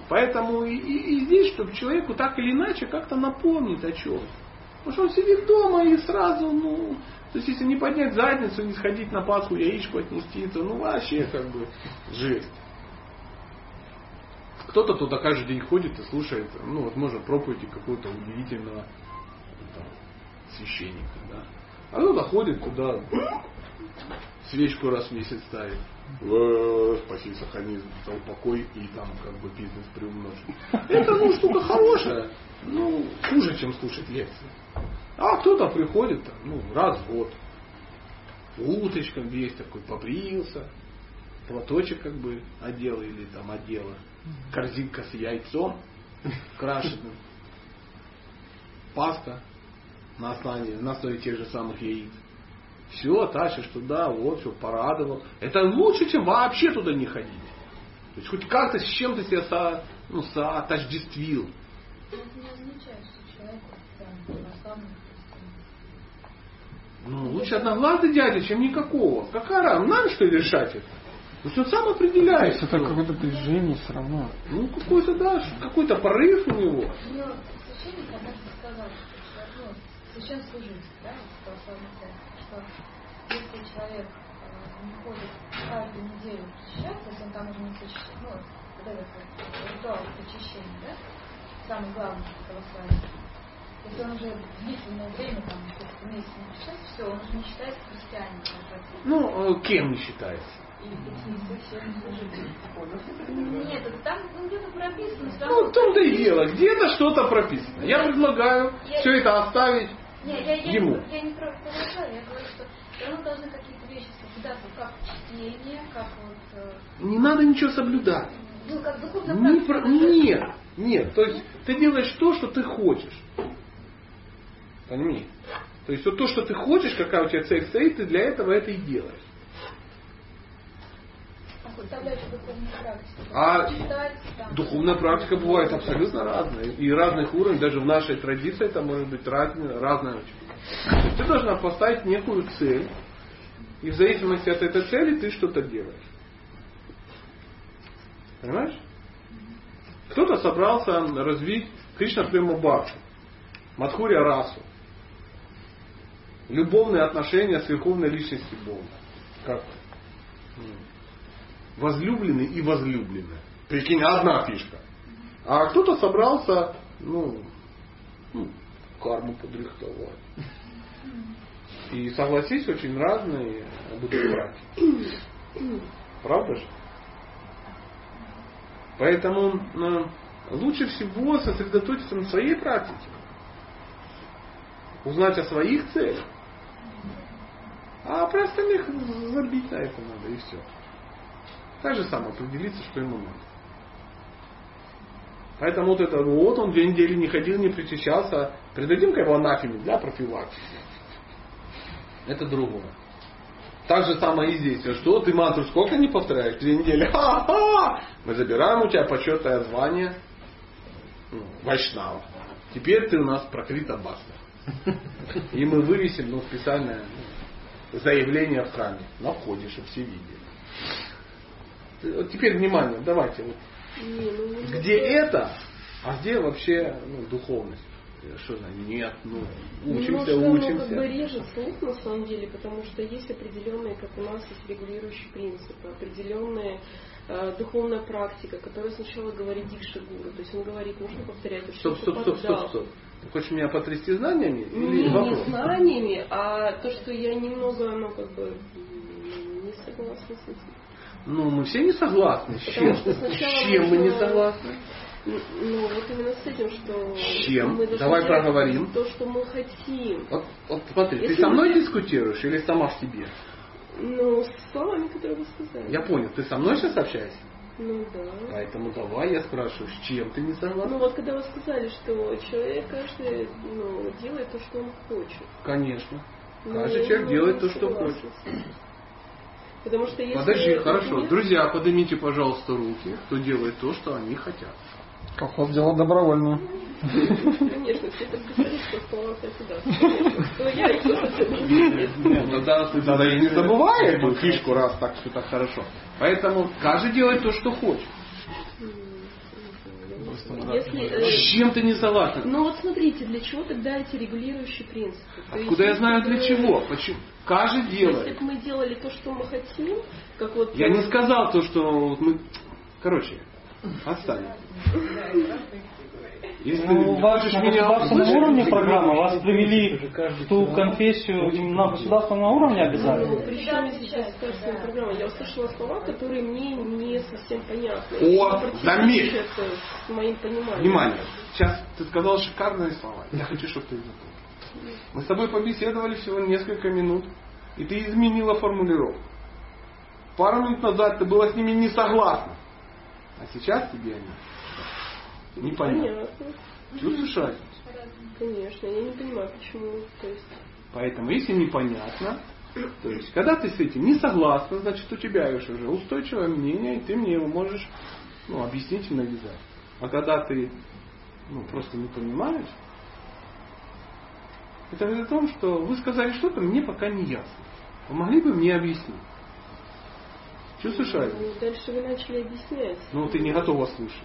Поэтому и, и- и здесь, чтобы человеку так или иначе как-то напомнить о чем. Потому что он сидит дома и сразу, ну, то есть если не поднять задницу, не сходить на Пасху, яичку отнести, то ну вообще как бы жесть. Кто-то туда каждый день ходит и слушает, ну, возможно, проповеди какого-то удивительного там, священника, да. А кто-то ходит туда, свечку раз в месяц ставит. Э, Спаси, сохрани, упокой и там как бы бизнес приумножить. <laughs> Это ну штука хорошая, ну хуже, чем слушать лекции. А кто-то приходит там, ну, раз в год. Уточком весь такой побрился, платочек как бы одела или там одела, корзинка с яйцом крашеным, паста на основе, на основе тех же самых яиц. Все, тащишь туда, вот, все, порадовал. Это лучше, чем вообще туда не ходить. То есть хоть как-то с чем-то себя со, ну, соотождествил. Это не означает, что человек там православный христианин. Ну, лучше одноглазый дядя, чем никакого. Какая разница? Нам что ли решать это? То есть он сам То определяет. есть это какое-то движение все равно. Ну, какой-то, да, какой-то порыв у него. Ну, священник однажды сказал, что ну, священнослужитель, да, в православной что если человек э, не ходит каждую неделю причащаться, если он там уже не причащается, ну, вот этот вот ритуал причащения, да, самый главный в православии, если он уже длительное время, там, месяцев не причащается, все, он уже не считается христианином. Ну, э, кем не считается? Нет, там ну, где-то прописано. Ну, в том-то и дело. Где-то что-то прописано. Я предлагаю все это оставить. Не, я, я, Ему. Не, я не про продолжаю, я говорю, что все равно должны какие-то вещи соблюдаться, как чтение, как вот, э, Не надо ничего соблюдать. ну, как духовная Не про-. Нет, нет. То есть ты делаешь то, что ты хочешь. Понимаешь? То есть вот то, что ты хочешь, какая у тебя цель стоит, ты для этого это и делаешь. А Духовная практика бывает абсолютно разная. И разных уровней, даже в нашей традиции это может быть разная, разная очень. Ты должна поставить некую цель, и в зависимости от этой цели ты что-то делаешь. Понимаешь? Кто-то собрался развить Кришна Према Бхакти, Мадхурия Расу, любовные отношения с верховной личностью Бога. Как? Возлюбленный и возлюбленная. Прикинь, одна фишка. А кто-то собрался, ну, ну, карму подрихтовать. И согласись, очень разные будут практики. Правда же? Поэтому э, лучше всего сосредоточиться на своей практике. Узнать о своих целях. А про остальных забить на это надо и все. Так же самое определиться, что ему надо. Поэтому вот это вот он две недели не ходил, не причащался. Придадим-ка его анафеме для профилактики. Это другое. Так же самое и здесь. А Что ты мантру сколько не повторяешь? Две недели. <laughs> Ха-ха! Мы забираем у тебя почетное звание ну, Вайшнава. Теперь ты у нас прокрита баста. И мы вывесим ну, специальное ну, заявление в храме. На входе, чтобы все видели. Вот Теперь внимание, давайте. вот ну, где это, а где вообще ну, духовность? Что за нет, ну, учимся, ну, как бы учимся. режет слух на самом деле, потому что есть определенные, как у нас есть регулирующие принципы, определенная э, духовная практика, которая сначала говорит Дикша Гуру. То есть он говорит, нужно повторять. то, что Стоп, стоп, стоп, стоп, стоп. Ты хочешь меня потрясти знаниями или Не, не знаниями, а то, что я немного, ну, как бы, не согласна с этим. Ну, мы все не согласны. С чем? С чем мы не согласны? Ну, ну, вот именно с этим, что С чем? мы Давай проговорим. то, что мы хотим. Вот, вот смотри, ты Если со мной мы- дискутируешь или сама в себе? Ну, с словами, которые вы сказали. Я понял, ты со мной сейчас общаешься? Ну да. Поэтому давай я спрашиваю, с чем ты не Ну согласна? вот когда вы сказали, что человек каждый ну, делает то, что он хочет. Конечно. Ну, Каждый человек не делает то, что хочет. Потому что если... Подожди, хорошо. например, Друзья, поднимите, пожалуйста, руки, кто делает то, что они хотят. Колхоз дело добровольное. Конечно, все это что слова сюда. Я Ну, Тогда тогда и не забывай эту фишку, раз так все так хорошо. Поэтому каждый делает то, что хочет. Если, С э, чем ты не согласен? Ну вот смотрите, для чего тогда эти регулирующие принципы? То есть, Откуда я знаю если для чего? Почему? Каждый Если делает. бы мы делали то, что мы хотим, как вот... Я не сказал то, что мы... Короче, отстань. Если Ну, вас хочешь на меня государственном услышать, уровне программа, вас привели в ту конфессию на государственном уровне Ну, обязали? при чем здесь государственная программа? Я услышала слова, которые мне не совсем понятны. О, заметь! С моим пониманием. Внимание. Сейчас ты сказал шикарные слова. Я хочу, чтобы ты их запомнил. Мы с тобой побеседовали всего несколько минут, и ты изменила формулировку. Пару минут назад ты была с ними не согласна. А сейчас тебе они непонятно. Понятно. Чувствуешь разницу? Конечно, я не понимаю, почему. То есть, Поэтому, если непонятно, то есть, когда ты с этим не согласна, значит, у тебя есть уже устойчивое мнение, и ты мне его можешь ну, объяснить и навязать. А когда ты ну, просто не понимаешь, это говорит о том, что вы сказали что-то, мне пока не ясно. Вы могли бы мне объяснить? Чувствуешь разницу? ну, дальше вы начали объяснять. Ну, ты не готова слушать.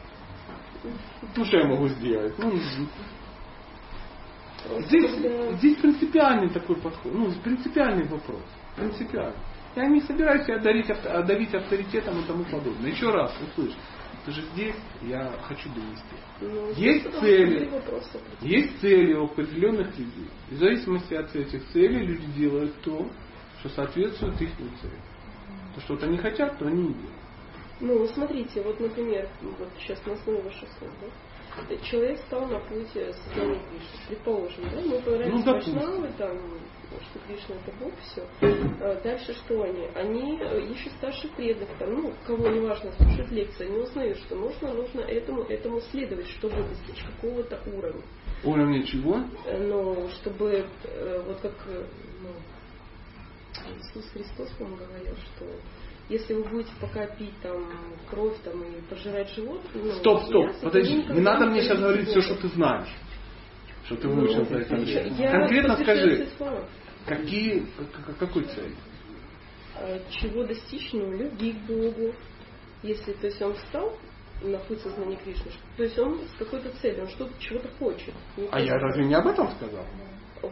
Ну, что я могу сделать? Ну, Здесь, здесь принципиальный такой подход, ну, принципиальный вопрос. Принципиальный. Я не собираюсь себя дарить, давить авторитетом и тому подобное. Еще раз, услышь, ты же здесь, я хочу донести. Ну, Есть цели. Есть цели у определенных людей. И в зависимости от этих целей люди делают то, что соответствует их цели. То, что они хотят, то они не делают. Ну, смотрите, вот, например, вот сейчас на основе ваших слов, да? Человек стал на путь сознания Кришны. Предположим, да? Мы говорим Ну, с. Вайшнавой, там, что Кришна это Бог, все. Дальше что они? Они э, ищут старших преданных, там, ну, кого неважно, слушают лекции, они узнают, что нужно, нужно этому, этому следовать, чтобы достичь какого-то уровня. Уровня чего? Э, Но чтобы, э, вот как э, ну, Иисус Христос вам говорил, что если вы будете пока пить там кровь там, и пожирать животных, ну, Стоп, стоп, мясо, подожди. Не надо мне не сейчас говорить все, что ты знаешь. Что ты Ну, выучил за это я время. Конкретно скажи, какие, какой цель? А Чего достичь? Ну, любви к Богу. Если, то есть он встал на путь сознания Кришны, то есть он с какой-то целью, он что-то, чего-то хочет. А я разве не об этом сказал?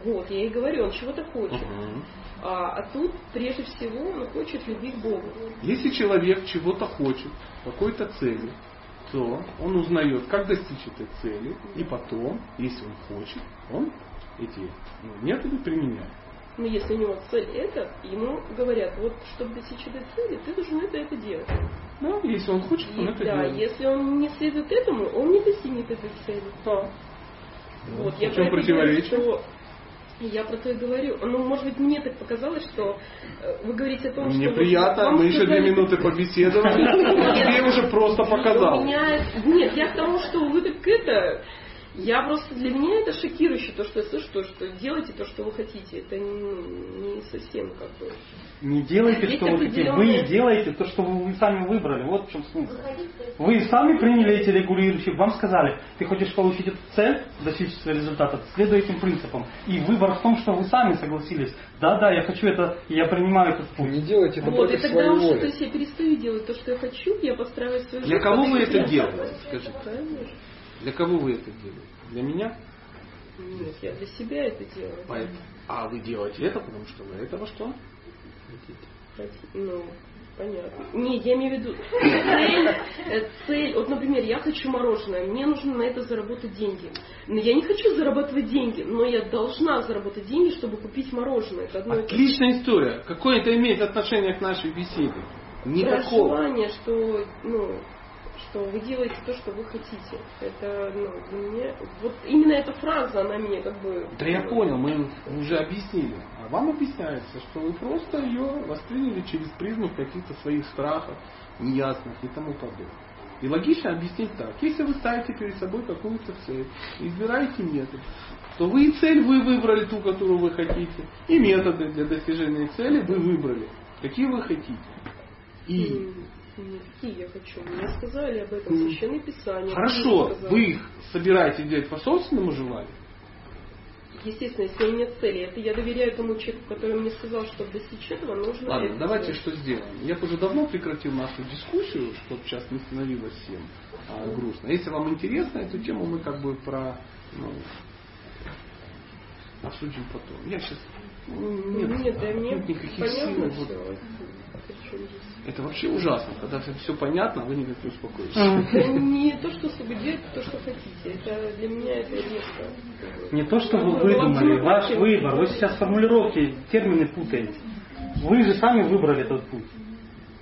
Вот, я и говорю, он чего-то хочет. Мгм. А, а тут, прежде всего, он хочет любви к Богу. Если человек чего-то хочет, какой-то цели, то он узнает, как достичь этой цели, и потом, если он хочет, он эти ну, методы применяет. Но если у него цель это, ему говорят, вот чтобы достичь этой цели, ты должен это, это делать. Да, если он хочет, он И это да, делает. если он не следует этому, он не достигнет этой цели. Да. Вот, В я чем это говорю, противоречие? что я про то и говорю. Ну, может быть, мне так показалось, что э, вы говорите о том, Мне что... вот приятно, мы еще две минуты побеседовали. Тебе уже просто показал. Нет, я к тому, что вы так это... Я просто для меня это шокирующе, то, что я слышу, то, что делайте то, что вы хотите. Это не, не совсем как бы. Не делайте, Есть что вы хотите. Вы делаете то, что вы сами выбрали. Вот в чем смысл. Вы сами приняли эти регулирующие, вам сказали, ты хочешь получить эту цель, достичь своего результата, следуй этим принципам. И выбор в том, что вы сами согласились. Да, да, я хочу это, я принимаю этот путь. Не делайте это Вот, и тогда своей уже, то воли. есть я перестаю делать то, что я хочу, я подстраиваю свою Для жизнь кого под вы это делаете, скажите? Конечно. Для кого вы это делаете? Для меня? Нет, я для себя это делаю. Поэтому. А вы делаете это, потому что вы этого что? Ну, понятно. Нет, я имею в виду <coughs> цель, цель. Вот, например, я хочу мороженое, мне нужно на это заработать деньги. Но я не хочу зарабатывать деньги, но я должна заработать деньги, чтобы купить мороженое. Это одно. Отличная история. Какое это имеет отношение к нашей беседе? Никакого. желание, что, ну, что вы делаете то, что вы хотите. Это, ну, меня... Вот именно эта фраза, она меня как бы... Да я понял, мы уже объяснили. А вам объясняется, что вы просто ее восприняли через призму каких-то своих страхов, неясных и тому подобное. И логично объяснить так. Если вы ставите перед собой какую-то цель, избираете метод, то вы и цель вы выбрали ту, которую вы хотите, и методы для достижения цели вы выбрали, какие вы хотите. И Какие я хочу? Мне сказали об этом священное писание. Хорошо, вы их собираете делать по собственному желанию? Естественно, если у меня цели, это я доверяю тому человеку, который мне сказал, что достичь этого нужно. Ладно, это давайте сделать. что сделаем. Я уже давно прекратил нашу дискуссию, чтобы сейчас не становилось всем а, грустно. Если вам интересно эту тему, мы как бы про ну, обсудим потом. Я сейчас нет, Нет, да нет никаких понятно сил. Вот. Это вообще ужасно, когда все понятно, а вы никак не успокоитесь. Да не то, что делать, то, что хотите. Это для меня это редко. Не то, что вы Ну, выдумали, ну, ваш ну, выбор. Вы сейчас формулировки, термины путаете. Вы же сами выбрали этот путь.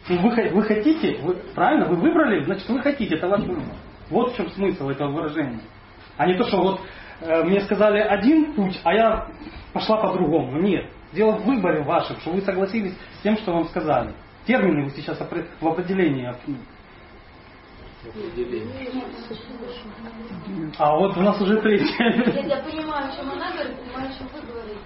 Ну, Вы, вы хотите, вы, правильно, вы выбрали, значит вы хотите, это ваш выбор. Вот в чем смысл этого выражения. А не то, что вот э, мне сказали один путь, а я пошла по-другому. Нет. Дело в выборе вашем, что вы согласились с тем, что вам сказали. Термины вы сейчас в определении. А вот у нас уже третье. Нет, я понимаю, о чем она говорит, понимаю, о чем вы говорите.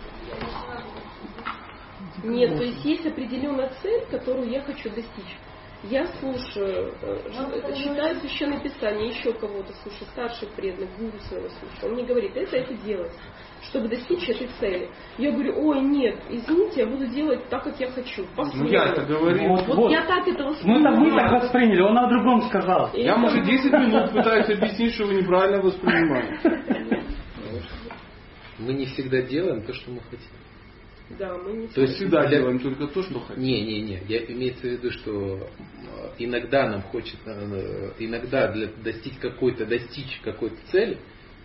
Нет, то есть есть определенная цель, которую я хочу достичь. Я слушаю, э, читаю священное писание, еще кого-то слушаю, старший преданный, гуру своего слушаю. Он мне говорит, это, это делать, чтобы достичь этой цели. Я говорю, ой, нет, извините, я буду делать так, как я хочу. Ну я это по-своему». говорил. Вот, Вот, вот. я так это Ну это вы так восприняли, он о другом сказал. И Я, это- может, 10 минут <laughs> пытаюсь объяснить, что вы неправильно воспринимаете. Мы не всегда делаем то, что мы хотим. Да, мы не То есть Всегда для- делаем только то, что хотим. Не, не, не. Я имеется в виду, что э, иногда нам хочется, э, иногда для достичь какой-то достичь какой-то цели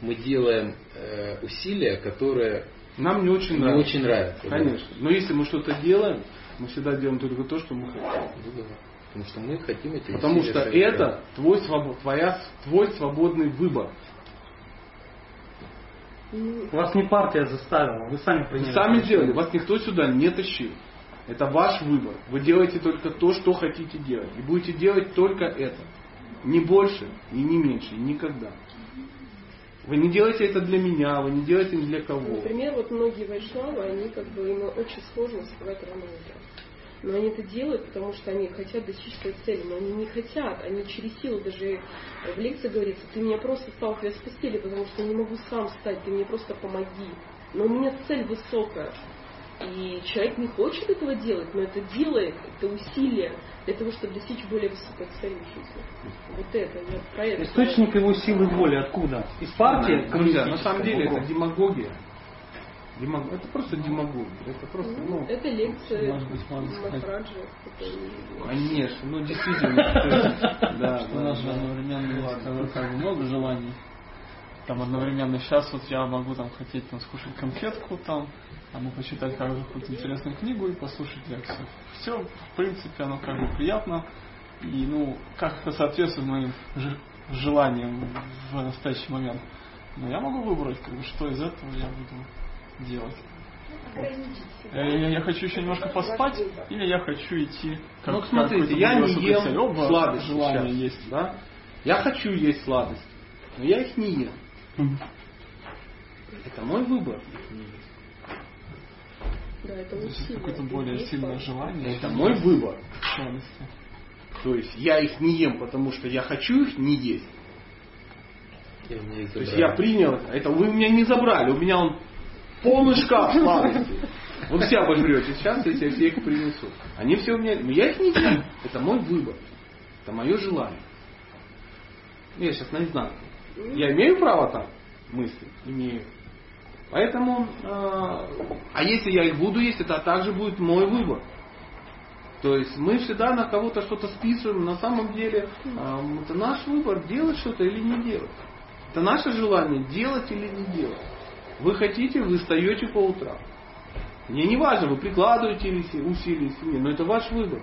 мы делаем э, усилия, которые Нам не очень не нравится. очень нравятся. да. Конечно. Но если мы что-то делаем, мы всегда делаем только то, что мы хотим. Ну да. Потому что мы хотим эти Потому что совершать. это твой, свобо- твоя, твой свободный выбор. Вас не партия заставила, вы сами Вы приняли. сами решение. сделали, вас никто сюда не тащил. Это ваш выбор. Вы делаете только то, что хотите делать. И будете делать только это. Не больше и не меньше. Никогда. Вы не делаете это для меня, вы не делаете ни для кого. Например, вот многие вайшнавы, они как бы им очень сложно вставать рано утром. Но они это делают, потому что они хотят достичь своей цели, но они не хотят, они через силу, даже в лекции говорится, ты меня просто сталкиваешь с постели, потому что я не могу сам встать, ты мне просто помоги. Но у меня цель высокая. И человек не хочет этого делать, но это делает, это усилие для того, чтобы достичь более высокой цели в жизни. Вот это, я про это. Источник его силы воли откуда? Из партии? Друзья, на самом деле это демагогия. Демаг- Это просто демагогия. Это просто, Ну, ну, это лекция может быть, можно сказать. Конечно, ну действительно. <laughs> Да, что у да, нас же да. одновременно как много желаний. Там одновременно сейчас вот я могу там хотеть там скушать конфетку там, а ну почитать какую-то интересную книгу и послушать лекцию. Все, в принципе, оно как бы приятно. И ну, как это соответствует моим желаниям в настоящий момент. Но я могу выбрать, как бы, что из этого я буду делать. Э, Я, я хочу еще немножко поспать, или я хочу идти как Ну, как смотрите, я не ем Оба сладости желания сейчас, есть. да? Я хочу есть сладости, но я их не ем. Это мой выбор. их не есть. Да, это усилие. какое-то более Есть сильное желание. Это мой выбор. сладости. То есть я их не ем, потому что я хочу их не есть. Я их То есть я принял это. Это вы меня не забрали. У меня он полный шкаф сладостей. Вот все обожрете. Сейчас я тебе все их принесу. Они все у меня... Но я их не ем. Это мой выбор. Это мое желание. Я сейчас наизнанку. Я имею право так мыслить? Имею. Поэтому, э, а если я их буду есть, это также будет мой выбор. То есть мы всегда на кого-то что-то списываем. На самом деле э, это наш выбор, делать что-то или не делать. Это наше желание, делать или не делать. Вы хотите, вы встаете по утрам. Мне не важно, вы прикладываете или си- усилия или нет, но это ваш выбор.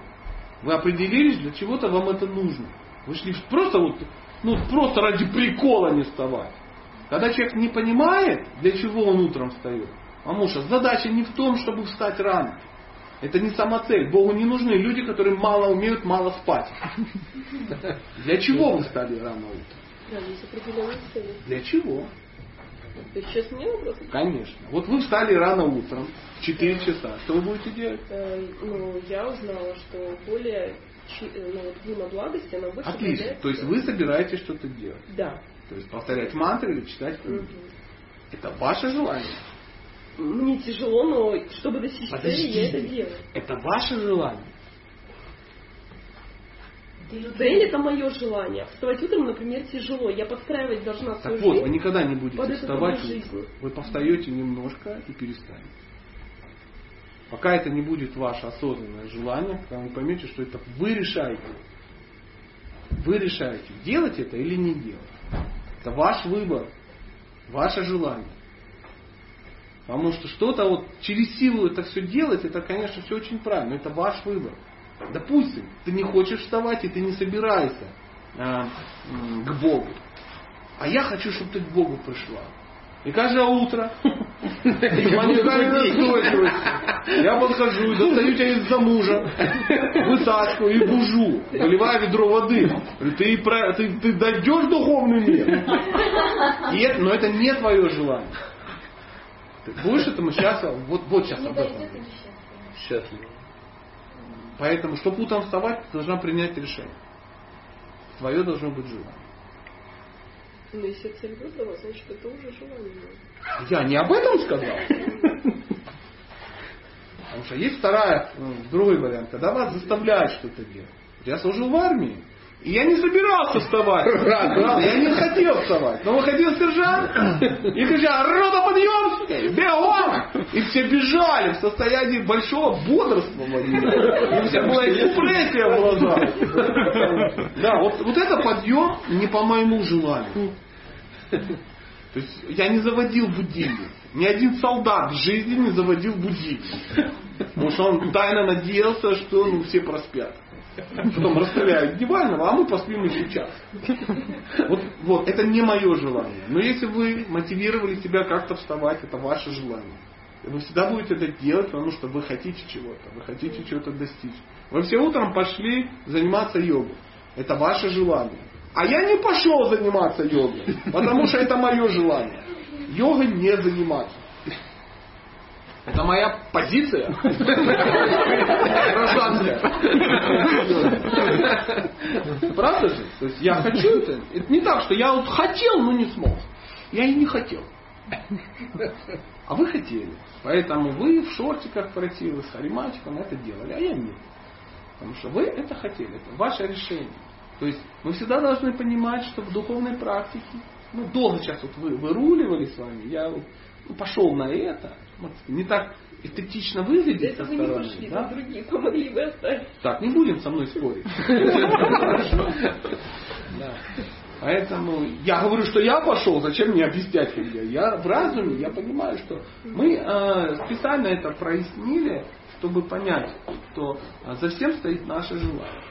Вы определились, для чего-то вам это нужно. Вы шли просто вот, ну просто ради прикола не вставать. Когда человек не понимает, для чего он утром встает, Мамуша, задача не в том, чтобы встать рано. Это не самоцель. Богу не нужны люди, которые мало умеют, мало спать. Для чего вы встали рано утром? Для чего? То есть сейчас мне вопрос? Конечно. Вот вы встали рано утром, в 4 часа. Что вы будете делать? Э, Ну, я узнала, что более э, ну, вот благости, она больше Отлично. То есть вы собираетесь что-то делать. Да. То есть повторять мантры или читать книги. Мгм. Это ваше желание. Мне тяжело, но чтобы достичь цели, я это делаю. Это ваше желание. Цель это мое желание. Вставать утром, например, тяжело. Я подстраивать должна свою Так вот, жизнь. вы никогда не будете под вставать. жизнь. Вы повстаете немножко и перестанете. Пока это не будет ваше осознанное желание, когда вы поймете, что это вы решаете. Вы решаете, делать это или не делать. Это ваш выбор, ваше желание. Потому что что-то вот через силу это все делать, это, конечно, все очень правильно, но это ваш выбор. Допустим, ты не хочешь вставать и ты не собираешься э, к Богу. А я хочу, чтобы ты к Богу пришла. И каждое утро я подхожу и достаю тебя из-за мужа, вытаскиваю и бужу, выливаю ведро воды. Говорю, ты, ты, ты дойдешь в духовный мир. И это, но это не твое желание. Ты будешь этому сейчас, вот, вот сейчас об этом. Счастливо. Поэтому, чтобы утром вставать, ты должна принять решение. Твое должно быть желание. Но если цель выбрала, значит это уже желание. Я не об этом сказал. Потому что есть вторая, ну, другой вариант, когда вас заставляют что-то делать. Я служил в армии, и я не собирался вставать. <laughs> Я не хотел вставать. Но выходил сержант и кричал, рота подъем, бегом! И все бежали в состоянии большого бодрствования. И у всех была депрессия в глазах. <laughs> Да, вот, вот это подъем не по моему желанию. То есть я не заводил будильник. Ни один солдат в жизни не заводил будильник. Потому что он тайно надеялся, что ну, все проспят. Потом расстреляют Дивального, а мы поспим еще час. Вот, вот, это не мое желание. Но если вы мотивировали себя как-то вставать, это ваше желание. Вы всегда будете это делать, потому что вы хотите чего-то, вы хотите чего-то достичь. Вы все утром пошли заниматься йогой. Это ваше желание. А я не пошел заниматься йогой, потому что это мое желание. Йогой не заниматься. Это моя позиция. Гражданская. Правда же? То есть я хочу это. Это не так, что я вот хотел, но не смог. Я и не хотел. А вы хотели. Поэтому вы в шортиках красивых с хариматиком это делали, а я нет. Потому что вы это хотели. Это ваше решение. То есть мы всегда должны понимать, что в духовной практике, ну долго сейчас вот вы выруливали с вами, я вот, ну, пошел на это, не так эстетично выглядит со вы не стороны. пошли, да? другие помогли бы оставить. Так, не будем со мной спорить. <laughs> Поэтому я говорю, что я пошел, зачем мне объяснять когда? Я в разуме, я понимаю, что мы э, специально это прояснили, чтобы понять, что э, за всем стоит наше желание.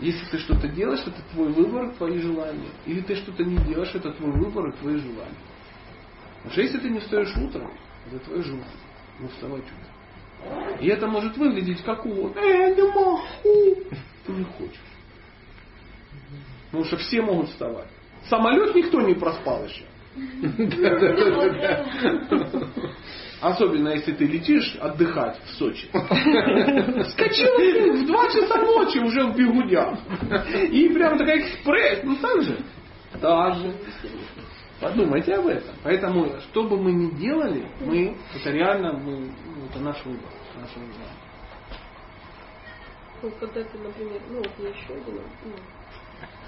Если ты что-то делаешь, это твой выбор, твои желания. Или ты что-то не делаешь, это твой выбор и твои желания. Потому что если ты не встаешь утром, это твое желание. Ну вставать утром. И это может выглядеть как увод. «Э, не могу. Ты не хочешь. Потому что все могут вставать. Самолет никто не проспал еще. <laughs> Особенно если ты летишь отдыхать в Сочи. <laughs> Скочил в 2 часа ночи уже в бегудях. И прям такая экспресс. Ну так же. Так же. Подумайте об этом. Поэтому, что бы мы ни делали, мы, это реально, мы, ну, это наш выбор. Наше выбор. Ну, когда ты, например, ну вот я еще один, ну,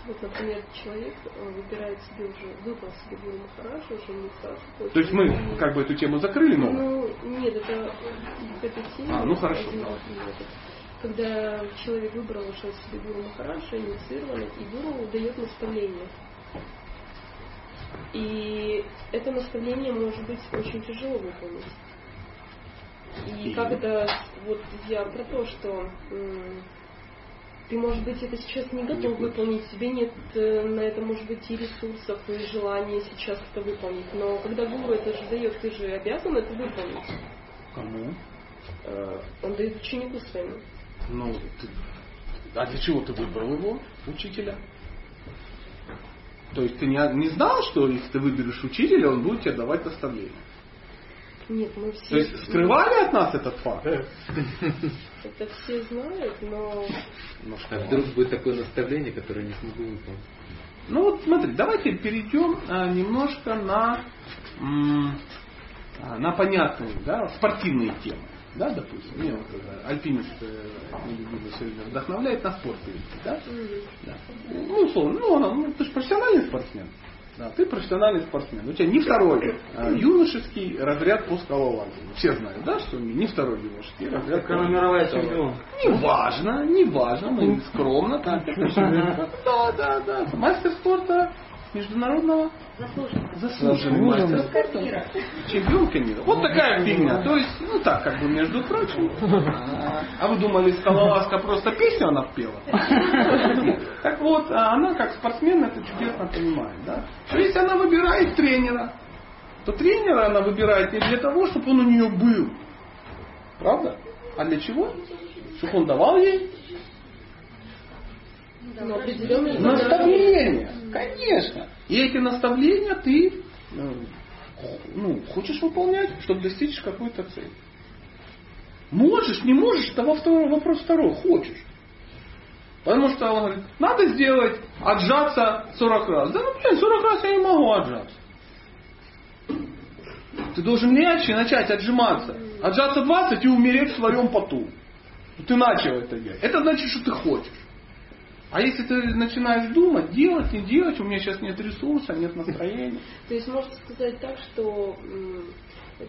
вот, например, человек э, выбирает себе уже, выбрал себе Гуру Махараджа, уже инициацию. То есть мы как бы эту тему закрыли, но Ну, нет, это к этой теме. А, ну хорошо, один. Когда человек выбрал уже себе Гуру Махараджа, инициированный, и Гуру дает наставление. И это наставление может быть очень тяжело выполнить. И как это, вот я про то, что ты, может быть, это сейчас не готов выполнить, тебе нет э, на это, может быть, и ресурсов, и желания сейчас это выполнить. Но когда гуру это же дает, ты же обязан это выполнить. кому? Э, Он дает ученику своему. Ну, ты- а для чего ты выбрал его, учителя? То есть ты не, не знал, что если ты выберешь учителя, он будет тебе давать наставления? Нет, мы все... То есть скрывали от нас этот факт? Это все знают, но... А вдруг будет такое наставление, которое не смогу выполнить? Ну вот смотри, давайте перейдем а, немножко на, м, а, на понятные, да, спортивные темы. Да, допустим, мне вот э, альпинист э, нелюбимый все время вдохновляет на спорт да? Да. Ну, условно, ну, она, ну, ты же профессиональный спортсмен. Да, ты профессиональный спортсмен. У тебя не второй а, юношеский разряд по скалолазанию. Все знают, да, что не второй юношеский разряд. Так она мировая чемпионка. Не важно, не важно, мы скромно так. Да, да, да. Мастер спорта международного мастер спорта. Чемпионка мира. Вот такая фигня. То есть, ну так, как бы, между прочим. А вы думали, скалолазка просто песню она пела? <laughs> Так вот, а она как спортсмен это чудесно понимает. Да? То есть она выбирает тренера. То тренера она выбирает не для того, чтобы он у нее был. Правда? А для чего? Чтобы он давал ей Но определенные наставления. Конечно. И эти наставления ты э, ну, хочешь выполнять, чтобы достичь какой-то цели. Можешь, не можешь, это во второй, вопрос второй. Хочешь. Потому что он говорит, надо сделать, отжаться 40 раз. Да ну блин, 40 раз я не могу отжаться. Ты должен легче начать отжиматься. Отжаться 20 и умереть в своем поту. Ты начал это делать. Это значит, что ты хочешь. А если ты начинаешь думать, делать, не делать, у меня сейчас нет ресурса, нет настроения. <laughs> То есть можно сказать так, что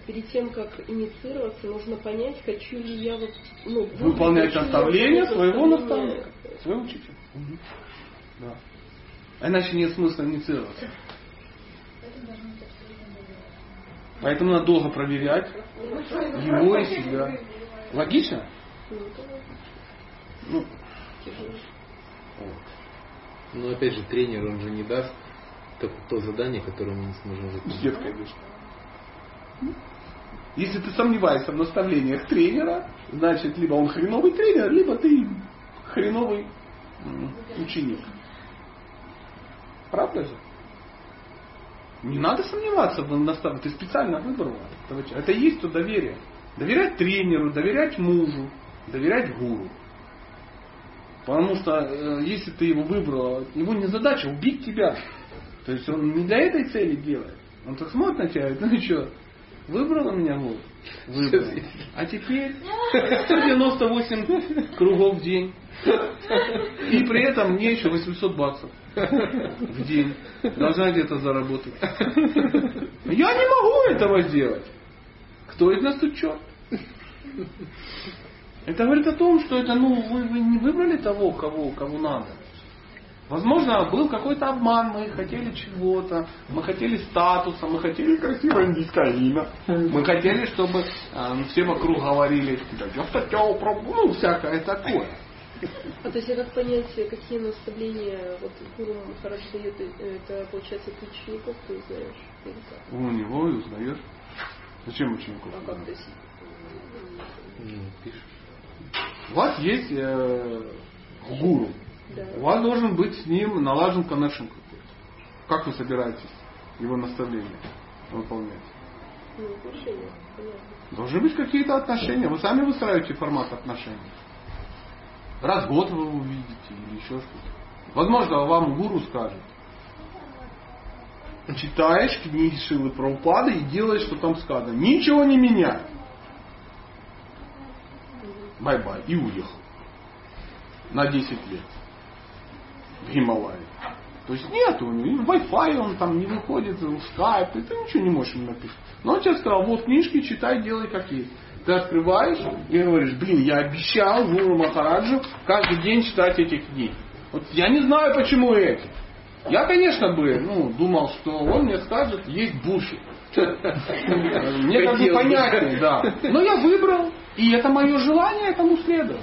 перед тем, как инициироваться, нужно понять, хочу ли я вот, ну, Выполнять выполнять своего наставника, своего учителя. Да. А иначе нет смысла инициироваться. Поэтому надо долго проверять его и себя. Логично? Ну, тяжело. Но опять же, тренер, он же не даст то, то задание, которое мы не сможем выполнить. Нет, конечно. Если ты сомневаешься в наставлениях тренера, значит, либо он хреновый тренер, либо ты хреновый ученик. Правда же? Не надо сомневаться в наставлении. Ты специально выбрал. Это и есть то доверие. Доверять тренеру, доверять мужу, доверять гуру. Потому что э, если ты его выбрал, его не задача убить тебя. То есть он не для этой цели делает. Он так смотрит на тебя ну и что, выбрала меня вот? Выбрал. А теперь 198 кругов в день. И при этом мне еще 800 баксов в день. Должна где-то заработать. Я не могу этого сделать. Кто из нас тут черт? Это говорит о том, что это, ну, вы, вы не выбрали того, кого, кого надо. Возможно, был какой-то обман, мы хотели чего-то, мы хотели статуса, мы хотели красивое индийское имя, мы хотели, чтобы э, все вокруг говорили, да я хотел пробовать, ну, всякое такое. А то есть, как понять, какие наставления вот Гуру Махарадж дает, это получается ты учеников, ты узнаешь? Или как? У него и узнаешь. Зачем учеников? А как? Ну, пишешь. У вас есть э, гуру. Да. У вас должен быть с ним налажен коннекшн какой-то. Как вы собираетесь его наставления выполнять? Ну, отношения. Должны быть какие-то отношения. Вы сами выстраиваете формат отношений. Раз в год вы увидите или еще что-то. Возможно, вам гуру скажет. Читаешь книги Шрилы Прабхупады и делаешь, что там сказано. Ничего не меняй. Bye-bye. И уехал. На 10 лет. В Гималайи. То есть нет у него, Wi-Fi он там не выходит, в скайп, и ты ничего не можешь ему написать. Но он тебе сказал, вот книжки читай, делай как есть. Ты открываешь и говоришь, блин, я обещал Гуру Махараджу каждый день читать эти книги. Вот я не знаю, почему эти. Я, конечно, бы ну, думал, что он мне скажет, есть буши. <laughs> Мне как бы понятнее, да. Но я выбрал, и это мое желание этому следовать.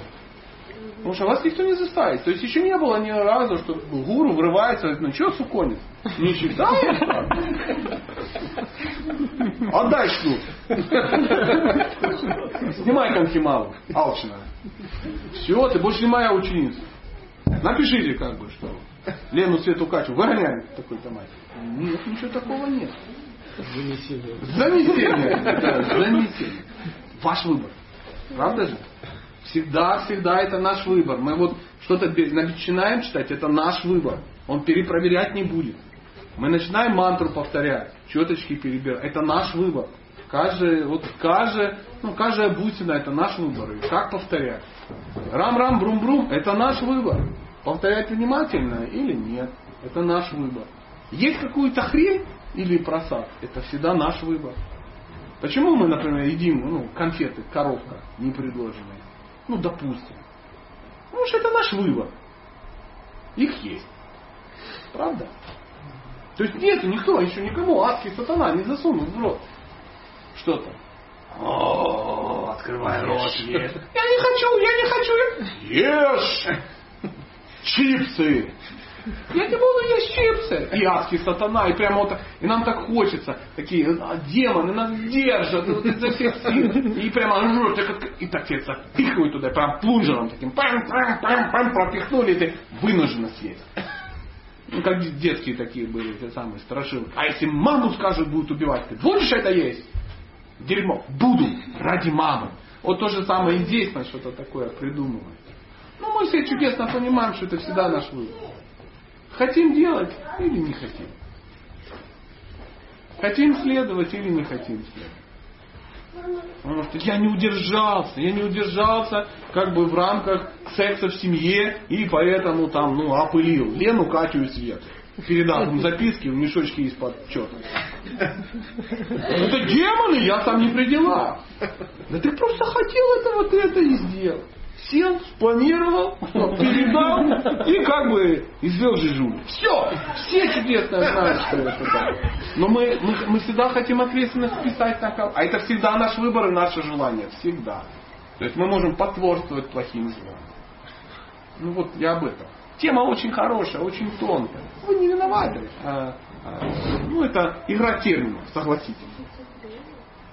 Потому что вас никто не заставит. То есть еще не было ни разу, что гуру врывается, говорит, ну что, суконец? Не читаешь? Отдай шнур. Снимай конхималу, алчная. Все, ты больше не моя ученица. Напишите как бы, что Лену Свету Катю выгоняем такой-то мать. Нет, ничего такого нет. Занесение. Занесение. Да, занесение. Ваш выбор. Правда же? Всегда, всегда это наш выбор. Мы вот что-то начинаем читать, это наш выбор. Он перепроверять не будет. Мы начинаем мантру повторять, четочки перебирать. Это наш выбор. Каждый, вот каждая, ну, каждая бусина это наш выбор. И как повторять? Рам-рам, брум-брум, это наш выбор. Повторять внимательно или нет. Это наш выбор. Есть какую-то хрень или просад, это всегда наш выбор. Почему мы, например, едим ну, конфеты, коровка, не предложенные? Ну, допустим. Потому что это наш выбор. Их есть. Правда? То есть нет, никто еще никому адский сатана не засунул в рот что-то. О, открывай рот, ешь. Я не хочу, я не хочу. Ешь чипсы. Я не буду есть чипсы. И адский сатана, и прямо вот, так- и нам так хочется, такие а, демоны нас держат, вот изо всех сил, и прямо, ну, так вот, и так тебе запихивают туда, прям плунжером таким, пам, пам, пам, пам, пропихнули, и ты вынуждена съесть. Ну, как детские такие были, те самые страшилки. А если маму скажет, будет убивать, ты будешь это есть? Дерьмо. Буду. Ради мамы. Вот то же самое и здесь мы что-то такое придумываем. Ну, мы все чудесно понимаем, что это всегда наш выбор. Хотим делать или не хотим. Хотим следовать или не хотим следовать. Я не удержался, я не удержался как бы в рамках секса в семье и поэтому там, ну, опылил Лену, Катю и Свету. Передал им записки в мешочке из-под чета. Это демоны, я там не при делах. Да ты просто хотел этого, ты это и сделал. Сел, спланировал, передал и как бы извел жижу. Все, все чудесно знают, что это так. Но мы, мы, мы всегда хотим ответственность писать на кого. А это всегда наш выбор и наше желание. Всегда. То есть мы можем потворствовать плохим злом. Ну вот я об этом. Тема очень хорошая, очень тонкая. Вы не виноваты. А, а, ну это игра терминов, согласитесь.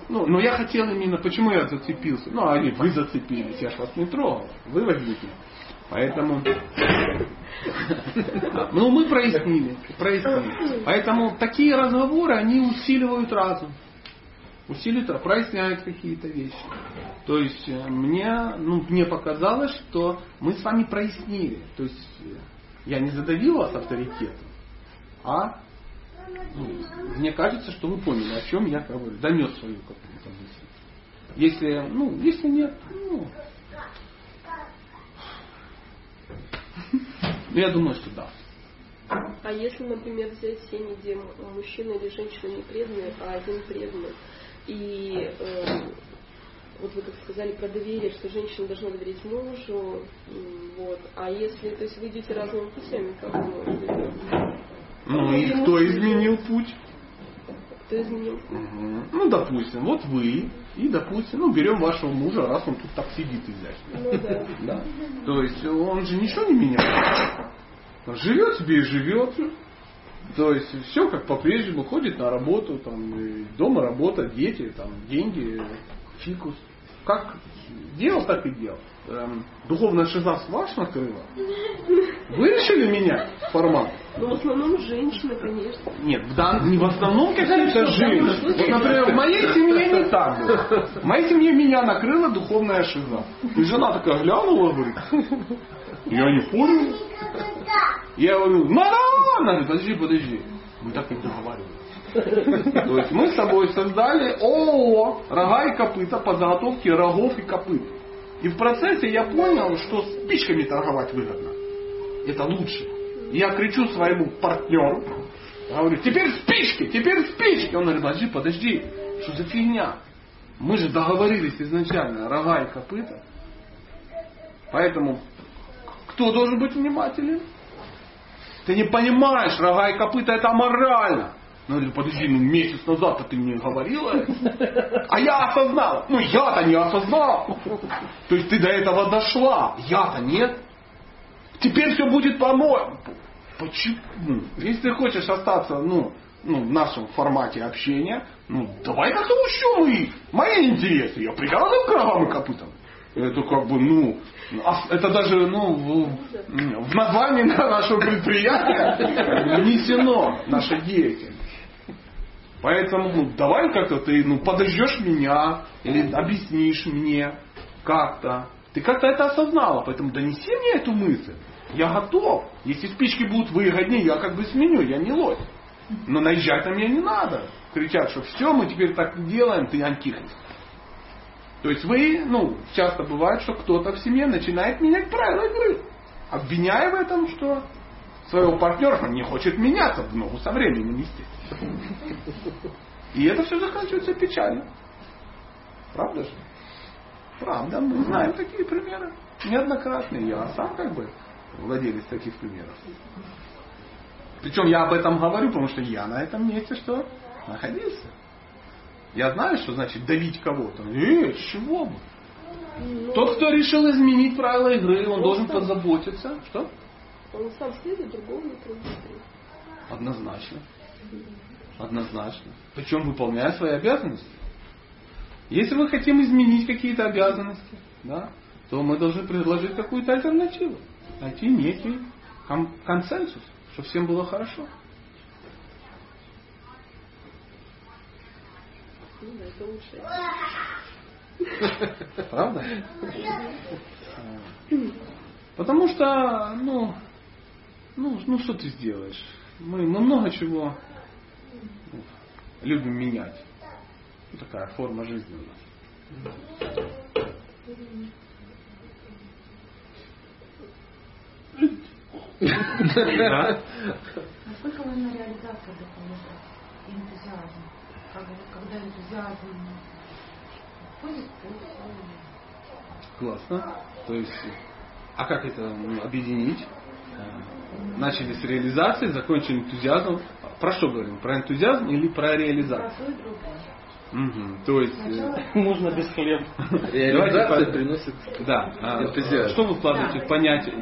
Ну, но я хотел именно, почему я зацепился? Ну, а вы зацепились, я ж вас не трогал. Вы возникли. Поэтому, <laughs> ну, мы прояснили, прояснили. Поэтому такие разговоры, они усиливают разум. Усиливают, проясняют какие-то вещи. То есть э, мне, ну, мне показалось, что мы с вами прояснили. То есть э, я не задавил вас авторитетом, а ну, мне кажется, что вы поняли, о чем я говорю. Донес свою какую-то мысль. Если, ну, если нет, ну, ну, я думаю, что да. А если, например, взять семьи, где мужчина или женщина не преданные, а один преданный, и э, вот вы как сказали про доверие, что женщина должна доверять мужу, вот, а если, то есть вы идете разными путями, как вы можете? Ну и кто изменил путь? Кто изменил? Мгм. Ну, допустим, вот вы, и, допустим, ну, берем вашего мужа, раз он тут так сидит изящно. Ну да. Да. То есть он же ничего не меняет. Он живет себе и живет. То есть все как по-прежнему, ходит на работу, там, дома работа, дети, там, деньги, фикус. Как делал, так и делал. Эм, духовная шиза с вас накрыла. Вы решили менять формат? Ну, в основном женщина, конечно. Нет, в дан- не в основном какие-то женщины. Вот, например, в моей семье не так было. В моей семье меня накрыла духовная шиза. И жена такая глянула, говорит, я не понял. Я говорю, надо, она говорит, подожди, подожди. Мы так не договаривались. То есть мы с тобой создали ООО «Рога и копыта» по заготовке рогов и копыт. И в процессе я понял, что спичками торговать выгодно. Это лучше. Я кричу своему партнеру, говорю, теперь спички, теперь спички. Он говорит, подожди, подожди, что за фигня? Мы же договорились изначально, рога и копыта. Поэтому кто должен быть внимателен? Ты не понимаешь, рога и копыта это аморально. Ну, говорю, подожди, ну месяц назад ты мне говорила. А я осознал. Ну, я-то не осознал. То есть ты до этого дошла. Я-то нет. Теперь все будет по-моему. Почему? Если ты хочешь остаться, ну, ну, в нашем формате общения, ну, давай как-то учтем мои, мои интересы. Я привязан к рогам и копытам. Это как бы, ну, это даже, ну, в, в названии нашего предприятия внесено наша деятельность. Поэтому ну, давай как-то ты ну, подождешь меня или объяснишь мне как-то. Ты как-то это осознала, поэтому донеси мне эту мысль. Я готов. Если спички будут выгоднее, я как бы сменю, я не лось. Но наезжать на меня не надо. Кричат, что все, мы теперь так не делаем, ты антихрист. То есть вы, ну, часто бывает, что кто-то в семье начинает менять правила игры. Обвиняя в этом, что своего партнера не хочет меняться в ногу со временем, естественно. И это все заканчивается печально. Правда же? Правда, мы знаем такие примеры. Неоднократные. Я сам как бы владелец таких примеров. Причем я об этом говорю, потому что я на этом месте что? Находился. Я знаю, что значит давить кого-то. Э, чего бы? Тот, кто решил изменить правила игры, он должен позаботиться. Что? Он сам следует другому не. Однозначно. Однозначно. Причем выполняя свои обязанности. Если мы хотим изменить какие-то обязанности, да, то мы должны предложить какую-то альтернативу. Найти некий кон- консенсус, чтобы всем было хорошо. Правда? Потому что, ну, ну, ну что ты сделаешь? Мы, мы много чего любим менять. Ну, такая форма жизни у нас. Насколько важна реализация документа и энтузиазм? Когда энтузиазм входит. Классно. То есть, а как это ну, объединить? Э, Начали с реализации, закончили энтузиазмом. Про что говорим? Про энтузиазм или про реализацию? Про то есть, э, <laughs> Можно без хлеба. Реализация приносит Да. а, энтузиазм. Что вы вкладываете в понятие,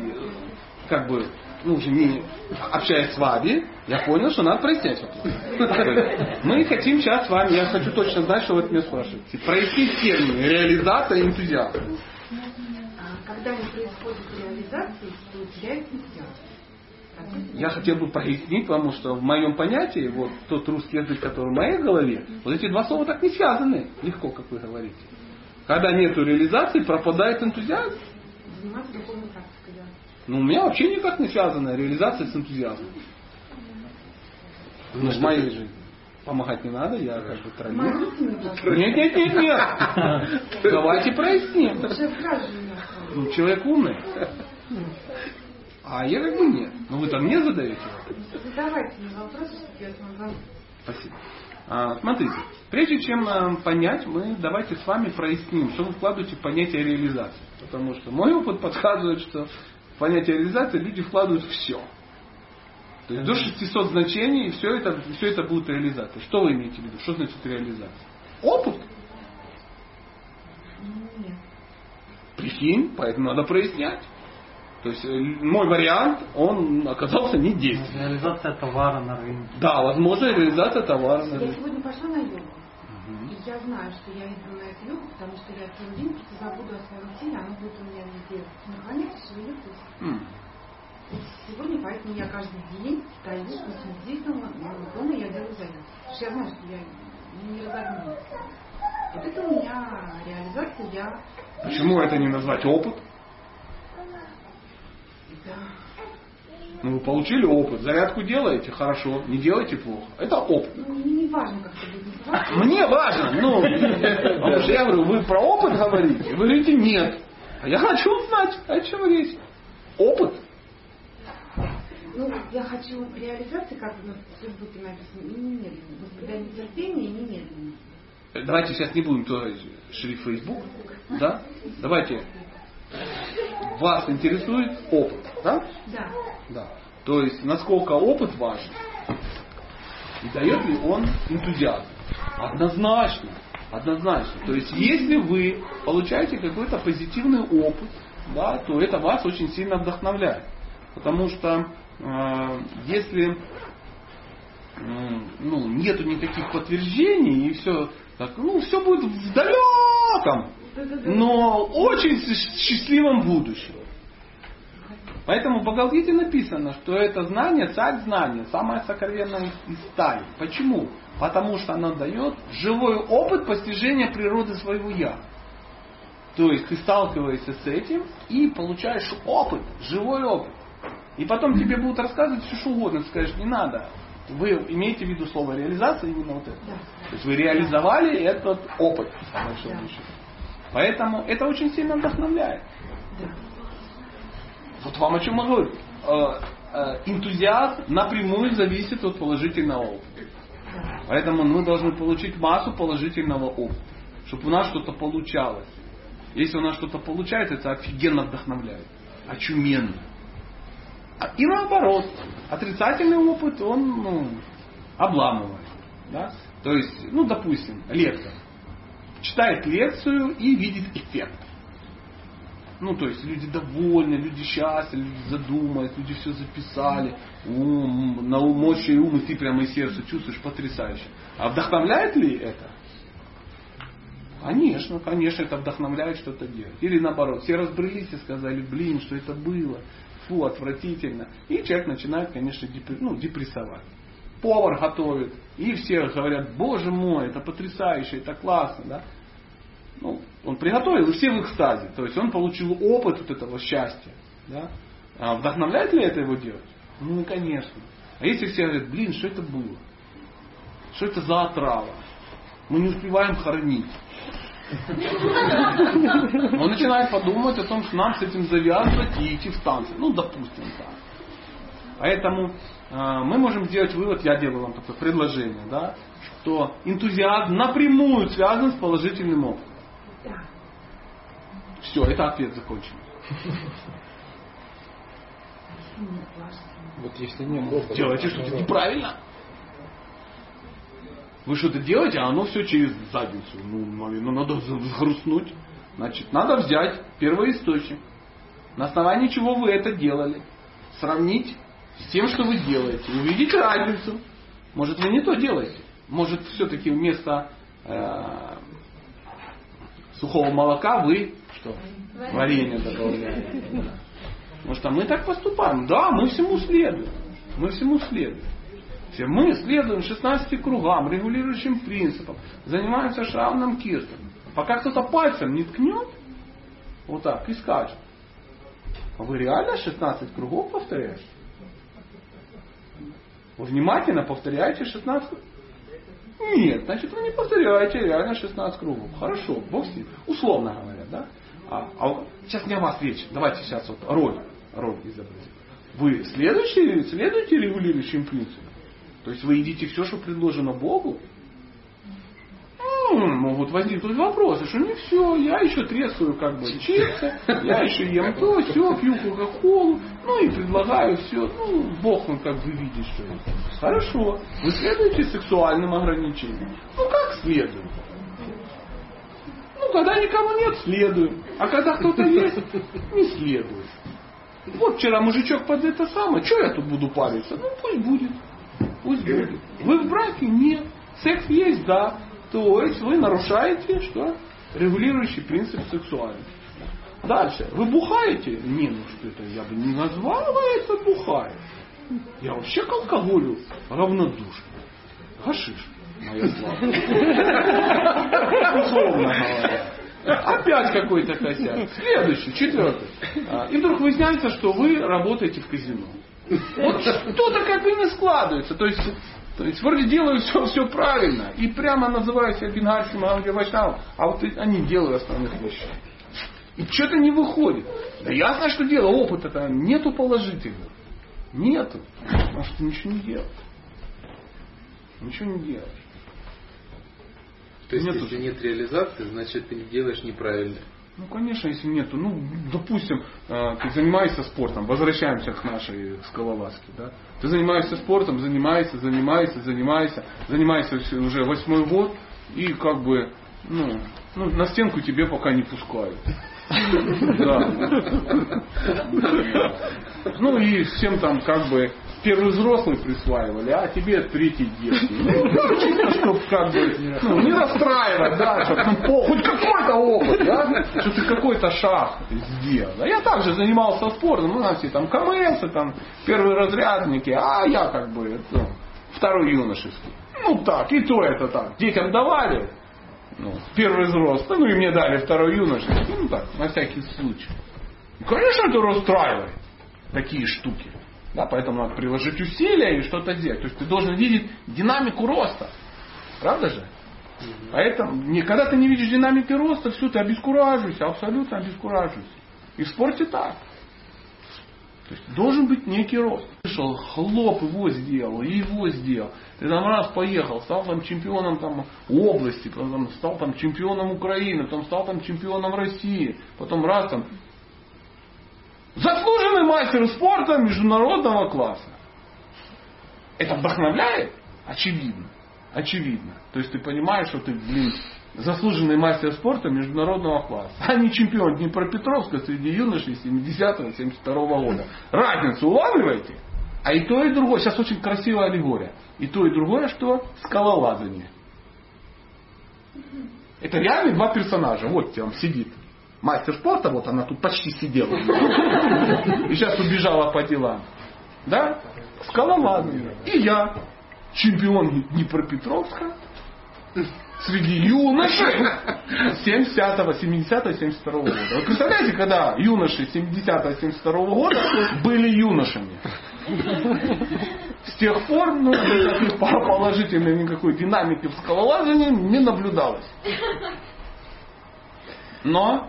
как бы, ну, уже не общаясь с вами, я понял, что надо прояснять вопрос. <laughs> Мы хотим сейчас с вами, я хочу точно знать, что вы от меня спрашиваете. Прояснить термины реализация и энтузиазм. А Когда не происходит реализации, то теряется энтузиазм. Я хотел бы прояснить, потому что в моем понятии, вот тот русский язык, который в моей голове, вот эти два слова так не связаны, легко, как вы говорите. Когда нет реализации, пропадает энтузиазм. Заниматься духовной практикой, да. Ну, у меня вообще никак не связана реализация с энтузиазмом. Ну, в моей жизни. Помогать не надо, я как бы троллю. Нет, нет, нет, нет. <laughs> Давайте проясним. Ну, человек умный. А я как бы нет. Ну вы там мне задаете? Задавайте мне вопросы, чтобы я смогла Спасибо. А, смотрите, прежде чем а, понять, мы давайте с вами проясним, что вы вкладываете в понятие реализации. Потому что мой опыт подсказывает, что в понятие реализации люди вкладывают все. То есть до 600 значений, и все это, все это будет реализация. Что вы имеете в виду? Что значит реализация? Опыт. Нет. Прикинь, поэтому надо прояснять. То есть э, мой вариант, он оказался не действенным. Реализация товара на рынке. Да, возможно, реализация товара. на Я рынке. сегодня пошла на йогу. И я знаю, что я иду на эту йогу, потому что я целый день просто забуду о своем теле, оно будет у меня везде находиться, шевелиться. М. И сегодня поэтому я каждый день стою, здесь дома, дома я делаю зарядку. Потому что я знаю, что я не разогнусь. Вот это у меня реализация, я... Почему это не назвать опыт? Ну, вы получили опыт. Зарядку делаете, хорошо. Не делаете, плохо. Это опыт. Ну, мне не важно, как это будет. Мне важно. Ну, <laughs> потому что я говорю, вы про опыт говорите? Вы говорите, нет. А я хочу знать, о чем речь. Опыт. Ну, я хочу реализации, как ну, в Фейсбуке написано, и немедленно. Воспитание терпения и немедленно. Давайте сейчас не будем трогать шрифт Facebook. Да? Давайте. Вас интересует опыт. Да? Да. Да. То есть, насколько опыт важен, и дает ли он энтузиазм. Однозначно. Однозначно. То есть, если вы получаете какой-то позитивный опыт, да, то это вас очень сильно вдохновляет. Потому что э, если э, ну, нету никаких подтверждений и все так, ну, все будет в далеком, но очень счастливом будущем. Поэтому в Бхагавадгите написано, что это знание, царь знания, самое сокровенное из стали. Почему? Потому что оно дает живой опыт постижения природы своего Я. То есть ты сталкиваешься с этим и получаешь опыт, живой опыт. И потом тебе будут рассказывать все что угодно, скажешь, не надо. Вы имеете в виду слово реализация именно вот это. То есть вы реализовали этот опыт, по большому счету. Поэтому это очень сильно вдохновляет. Вот вам о чем я говорю. Э, э, Энтузиазм напрямую зависит от положительного опыта. Поэтому мы должны получить массу положительного опыта, чтобы у нас что-то получалось. Если у нас что-то получается, это офигенно вдохновляет. Очуменно. А- И наоборот, отрицательный опыт, он ну, обламывает. Да? То есть, ну, допустим, лектор читает лекцию и видит эффект. Ну, то есть люди довольны, люди счастливы, люди задумались, люди все записали. Ум, на мощи и ум, и ты прямо из сердца чувствуешь потрясающе. А вдохновляет ли это? Конечно, конечно, это вдохновляет что-то делать. Или наоборот, все разбрелись и сказали, блин, что это было, фу, отвратительно. И человек начинает, конечно, депр- ну, депрессовать. Повар готовит, и все говорят, боже мой, это потрясающе, это классно, да? Ну, он приготовил, и все в экстазе. То есть он получил опыт вот этого счастья. Да? А вдохновляет ли это его делать? Ну, конечно. А если все говорят, блин, что это было? Что это за отрава? Мы не успеваем хоронить. Он начинает подумать о том, что нам с этим завязывать и идти в танцы. Ну, допустим, так. Поэтому э, мы можем сделать вывод, я делаю вам такое предложение, да, что энтузиазм напрямую связан с положительным опытом. Все, это ответ закончен. Вот если нет опыта. Делайте что-то неправильно. Вы что-то делаете, а оно все через задницу. Ну, ну, надо взгрустнуть. Значит, надо взять первоисточник. На основании чего вы это делали. Сравнить с тем, что вы делаете. Увидеть разницу. Может, вы не то делаете. Может, все-таки вместо э, сухого молока вы что? Варенье добавляете. Может, а мы так поступаем? Да, мы всему следуем. Мы всему следуем. Все мы следуем 16 кругам, регулирующим принципам, занимаемся шравным киртом. Пока кто-то пальцем не ткнет, вот так, и скажет, а вы реально 16 кругов повторяете? Внимательно повторяете 16 кругов? Нет, значит вы не повторяете реально 16 кругов. Хорошо, Бог с ним. Условно говоря, да? А, а сейчас не о вас речь. Давайте сейчас вот роль, роль изобразим. Вы следующие, следуете регулирующим принципам? То есть вы едите все, что предложено Богу? Ну, могут возникнуть вопросы, что не все, я еще трескаю как бы чипсы, я еще ем то, все, пью кока-колу, ну и предлагаю все, ну, Бог он как бы видит, что это. Хорошо, вы следуете сексуальным ограничениям? Ну как следуем? Ну, когда никого нет, следуем. А когда кто-то есть, не следует. Вот вчера мужичок под это самое, что я тут буду париться? Ну пусть будет. Пусть будет. Вы в браке? Нет. Секс есть? Да. То есть вы нарушаете что? Регулирующий принцип сексуальности. Дальше. Вы бухаете? Не, ну что это, я бы не назвал это бухает. Я вообще к алкоголю равнодушен. Хашиш, моя слава. Условно говоря. Опять какой-то косяк. Следующий, четвертый. А, И вдруг выясняется, что вы работаете в казино. Вот что-то как бы не складывается. То есть, то есть вроде делают все, все правильно. И прямо называют себя бенгальским Вайшнавом. А вот они делают основных вещей. И что-то не выходит. Да ясно, что дело, опыта-то нету положительного. Нету. Потому что ничего не делаешь. Ничего не делаешь. То есть, Нету. если нет реализации, значит ты делаешь неправильно. Ну, конечно, если нету. Ну, допустим, э, ты занимаешься спортом, возвращаемся к нашей скалолазке, да? Ты занимаешься спортом, занимаешься, занимаешься, занимаешься, занимаешься уже восьмой год, и как бы, ну, ну, на стенку тебе пока не пускают. Да. Ну и всем там как бы первый взрослый присваивали, а тебе третий детский. Ну, чисто, чтобы как бы ну, не расстраивать, да, чтобы хоть какой-то опыт, да, что ты какой-то шаг сделал. А я также занимался спортом, ну, на все там КМС, там, первые разрядники, а я как бы ну, второй юношеский. Ну так, и то это так. Детям давали, ну, первый взрослый, ну и мне дали второй юношеский, ну так, на всякий случай. Конечно, это расстраивает такие штуки. Да, поэтому надо приложить усилия и что-то делать. То есть ты должен видеть динамику роста. Правда же? Поэтому, не, когда ты не видишь динамики роста, все, ты обескураживаешься, абсолютно обескураживаешься. И в спорте так. То есть должен быть некий рост. Пришел, хлоп его сделал, его сделал. Ты там раз поехал, стал там чемпионом там, области, потом стал там чемпионом Украины, потом стал там чемпионом России, потом раз там Заслуженный мастер спорта международного класса. Это вдохновляет? Очевидно. Очевидно. То есть ты понимаешь, что ты, блин, заслуженный мастер спорта международного класса, а не чемпион Днепропетровска среди юношей 70-72 года. Разницу улавливаете? А и то, и другое. Сейчас очень красивая аллегория. И то, и другое, что скалолазание. Это реально два персонажа. Вот там сидит мастер спорта, вот она тут почти сидела. И сейчас убежала по делам. Да? Скалолазание. И я, чемпион Днепропетровска, среди юношей 70-го, 70-го, 72 года. Вы представляете, когда юноши 70-го, 72 года были юношами? С тех пор ну, положительной никакой динамики в скалолазании не наблюдалось. Но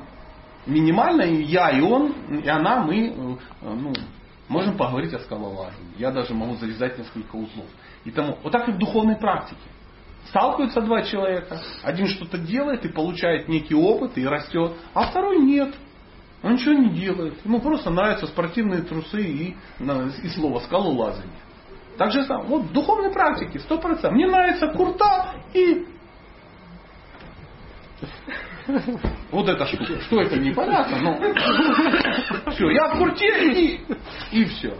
минимально и я, и он, и она, мы э, ну, можем поговорить о скалолазании. Я даже могу завязать несколько узлов. И тому, вот так и в духовной практике. Сталкиваются два человека, один что-то делает и получает некий опыт и растет, а второй нет. Он ничего не делает. Ему просто нравятся спортивные трусы и, и слово скалолазание. Так же самое. Вот в духовной практике, сто процентов. Мне нравится курта и вот эта штука. Что это, непонятно, но все, я в курте и, и все.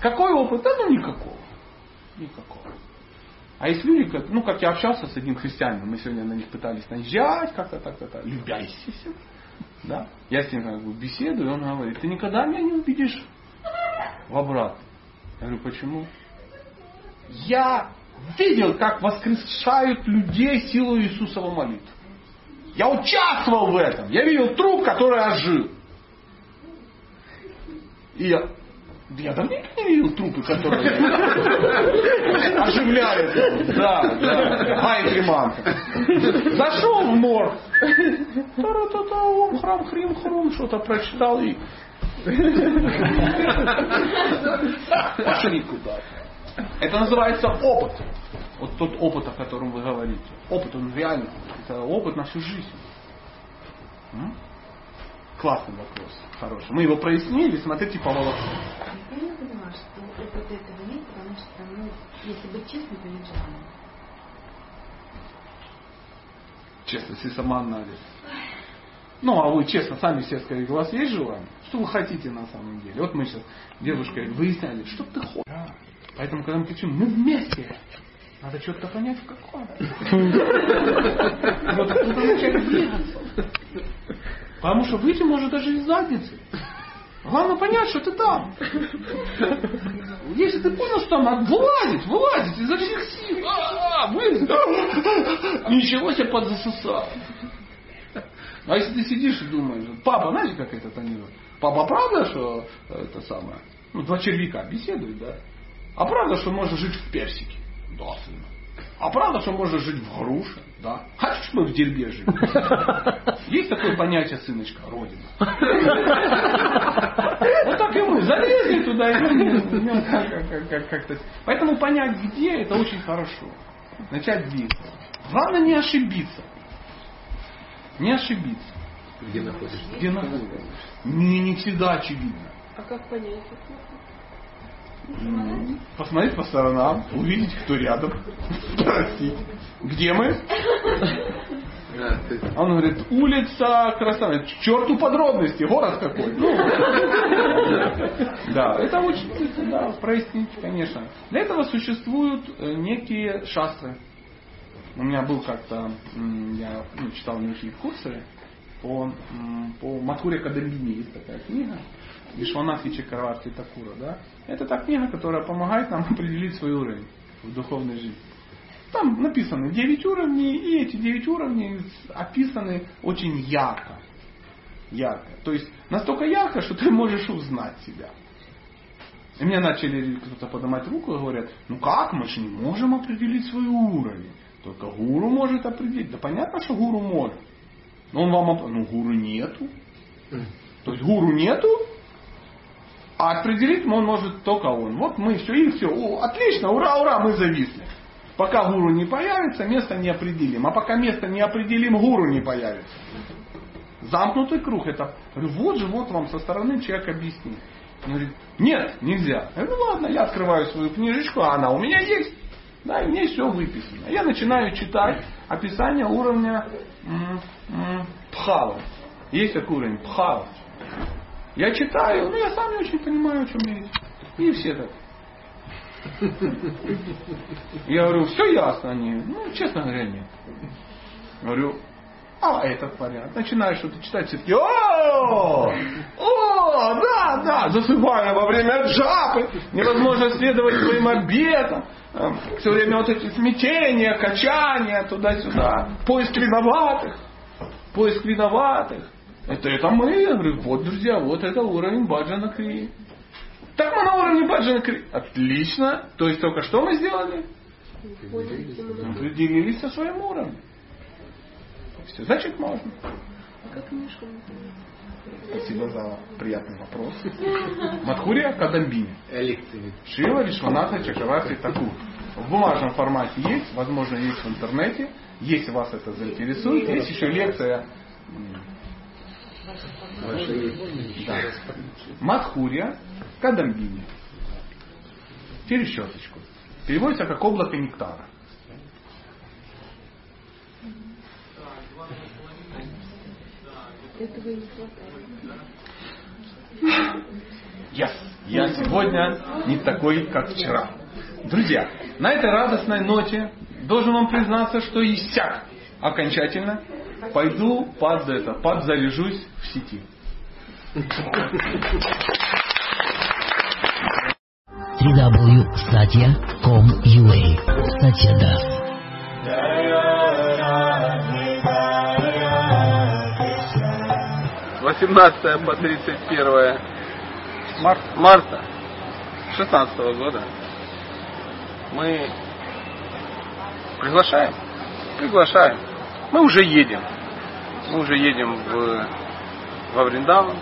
Какой опыт? Да ну никакого. Никакого. А есть люди, как, ну, как я общался с одним христианином, мы сегодня на них пытались наезжать, как-то так, так, любя, естественно. Да? Я с ним как бы беседую, и он говорит, ты никогда меня не убедишь в обратном. Я говорю, почему? Я видел, как воскрешают людей силу Иисусова молитвы. Я участвовал в этом. Я видел труп, который ожил. И я, я давненько не видел трупы, которые <laughs> оживляют. Да, да. Ай, приманка. Зашел в морг. Ом, храм, хрим, хрум, что-то прочитал и <laughs> пошли куда-то. Это называется опыт. Вот тот опыт, о котором вы говорите. Опыт, он реально. Это опыт на всю жизнь. М? Классный вопрос. Хороший. Мы его прояснили, смотрите по волосам. Я не поняла, что опыта этого нет, потому что, ну, если быть честным, то нет желания. Честно, если самоанализ. Ну, а вы честно сами все сказали, у вас есть желание? Что вы хотите на самом деле? Вот мы сейчас девушкой выясняли, что ты хочешь. Поэтому, когда мы кричим, мы вместе, надо что-то понять, в каком. <laughs> Вот кто-то начать двигаться. Потому что выйти может даже из задницы. Главное понять, что ты там. Если ты понял, что там вылазить, вылазить изо всех сил. А, блин, <laughs> ничего себе подзасосал. А если ты сидишь и думаешь, папа, знаете, как этот анекдот? Папа, правда, что это самое? Ну, два червяка беседуют, да? А правда, что можно жить в персике? Да, сына. А правда, что можно жить в груше? Да. Хочешь, чтобы в дерьме жили? <laughs> Есть такое понятие, сыночка, родина. <laughs> Вот так и мы залезли туда и как-то. Поэтому понять, где, это очень хорошо. Начать двигаться. Главное не ошибиться. Не ошибиться. Где находишься? Где находишься? Не, не всегда очевидно. А как понять? Посмотреть по сторонам, увидеть, кто рядом, спросить, где мы? А Он говорит, улица Краснодар. К черту подробности, город какой. Ну, да, это очень да, прояснить, конечно. Для этого существуют э, некие шастры. У меня был как-то, я ну, читал некие курсы по, по Матхуре Кадамбине, есть такая книга. Вишванатхи Чакраварти Такура. Да? Это та книга, которая помогает нам <laughs> определить свой уровень в духовной жизни. Там написаны 9 уровней, и эти 9 уровней описаны очень ярко. Ярко. То есть настолько ярко, что ты <laughs> можешь узнать себя. И мне начали кто-то поднимать руку и говорят, ну как, мы же не можем определить свой уровень. Только гуру может определить. Да понятно, что гуру может. Но он вам, оп- ну гуру нету. То есть гуру нету, а определить он может только он. Вот мы все, и все. О, отлично, ура, ура, мы зависли. Пока гуру не появится, место не определим. А пока место не определим, гуру не появится. Замкнутый круг. Это, вот же, вот вам со стороны человек объяснит. Он говорит, нет, нельзя. Я говорю, ну ладно, я открываю свою книжечку, а она у меня есть. Да, и в ней все выписано. Я начинаю читать описание уровня м, м, пхала. Есть такой уровень пхала. Я читаю, но я сам не очень понимаю, о чем речь. И все так. Я говорю, все ясно? Они, ну, честно говоря, нет. Говорю, а этот вариант. Начинаю что-то читать, все таки о, о, да, да, засыпаю во время джапы, невозможно следовать своим обетам. Все время вот эти смятения, качания туда-сюда, поиск виноватых, поиск виноватых. Это, это мы, я говорю, вот, друзья, вот это уровень Баджана Кри. Так мы на уровне Баджана Кри. Отлично. То есть только что мы сделали? Определились со своим уровнем. Все, значит можно. Как называется? Спасибо за приятный вопрос. Мадхурия Кадамбини. Шива Вишваната Чакраварти Такур. В бумажном формате есть, возможно, есть в интернете. Если вас это заинтересует, есть еще лекция да. Мадхурия Кадамбини. Через щеточку. Переводится как облако нектара. Этого не хватает. Yes. Я сегодня не такой, как вчера. Друзья, на этой радостной ноте должен вам признаться, что иссяк окончательно. Пойду под это, подзаряжусь в сети. www.satya.com.ua Satyadas. С 18 по 31 марта, марта 16 года мы приглашаем, приглашаем. Мы уже едем. Мы уже едем в, во Вриндаван.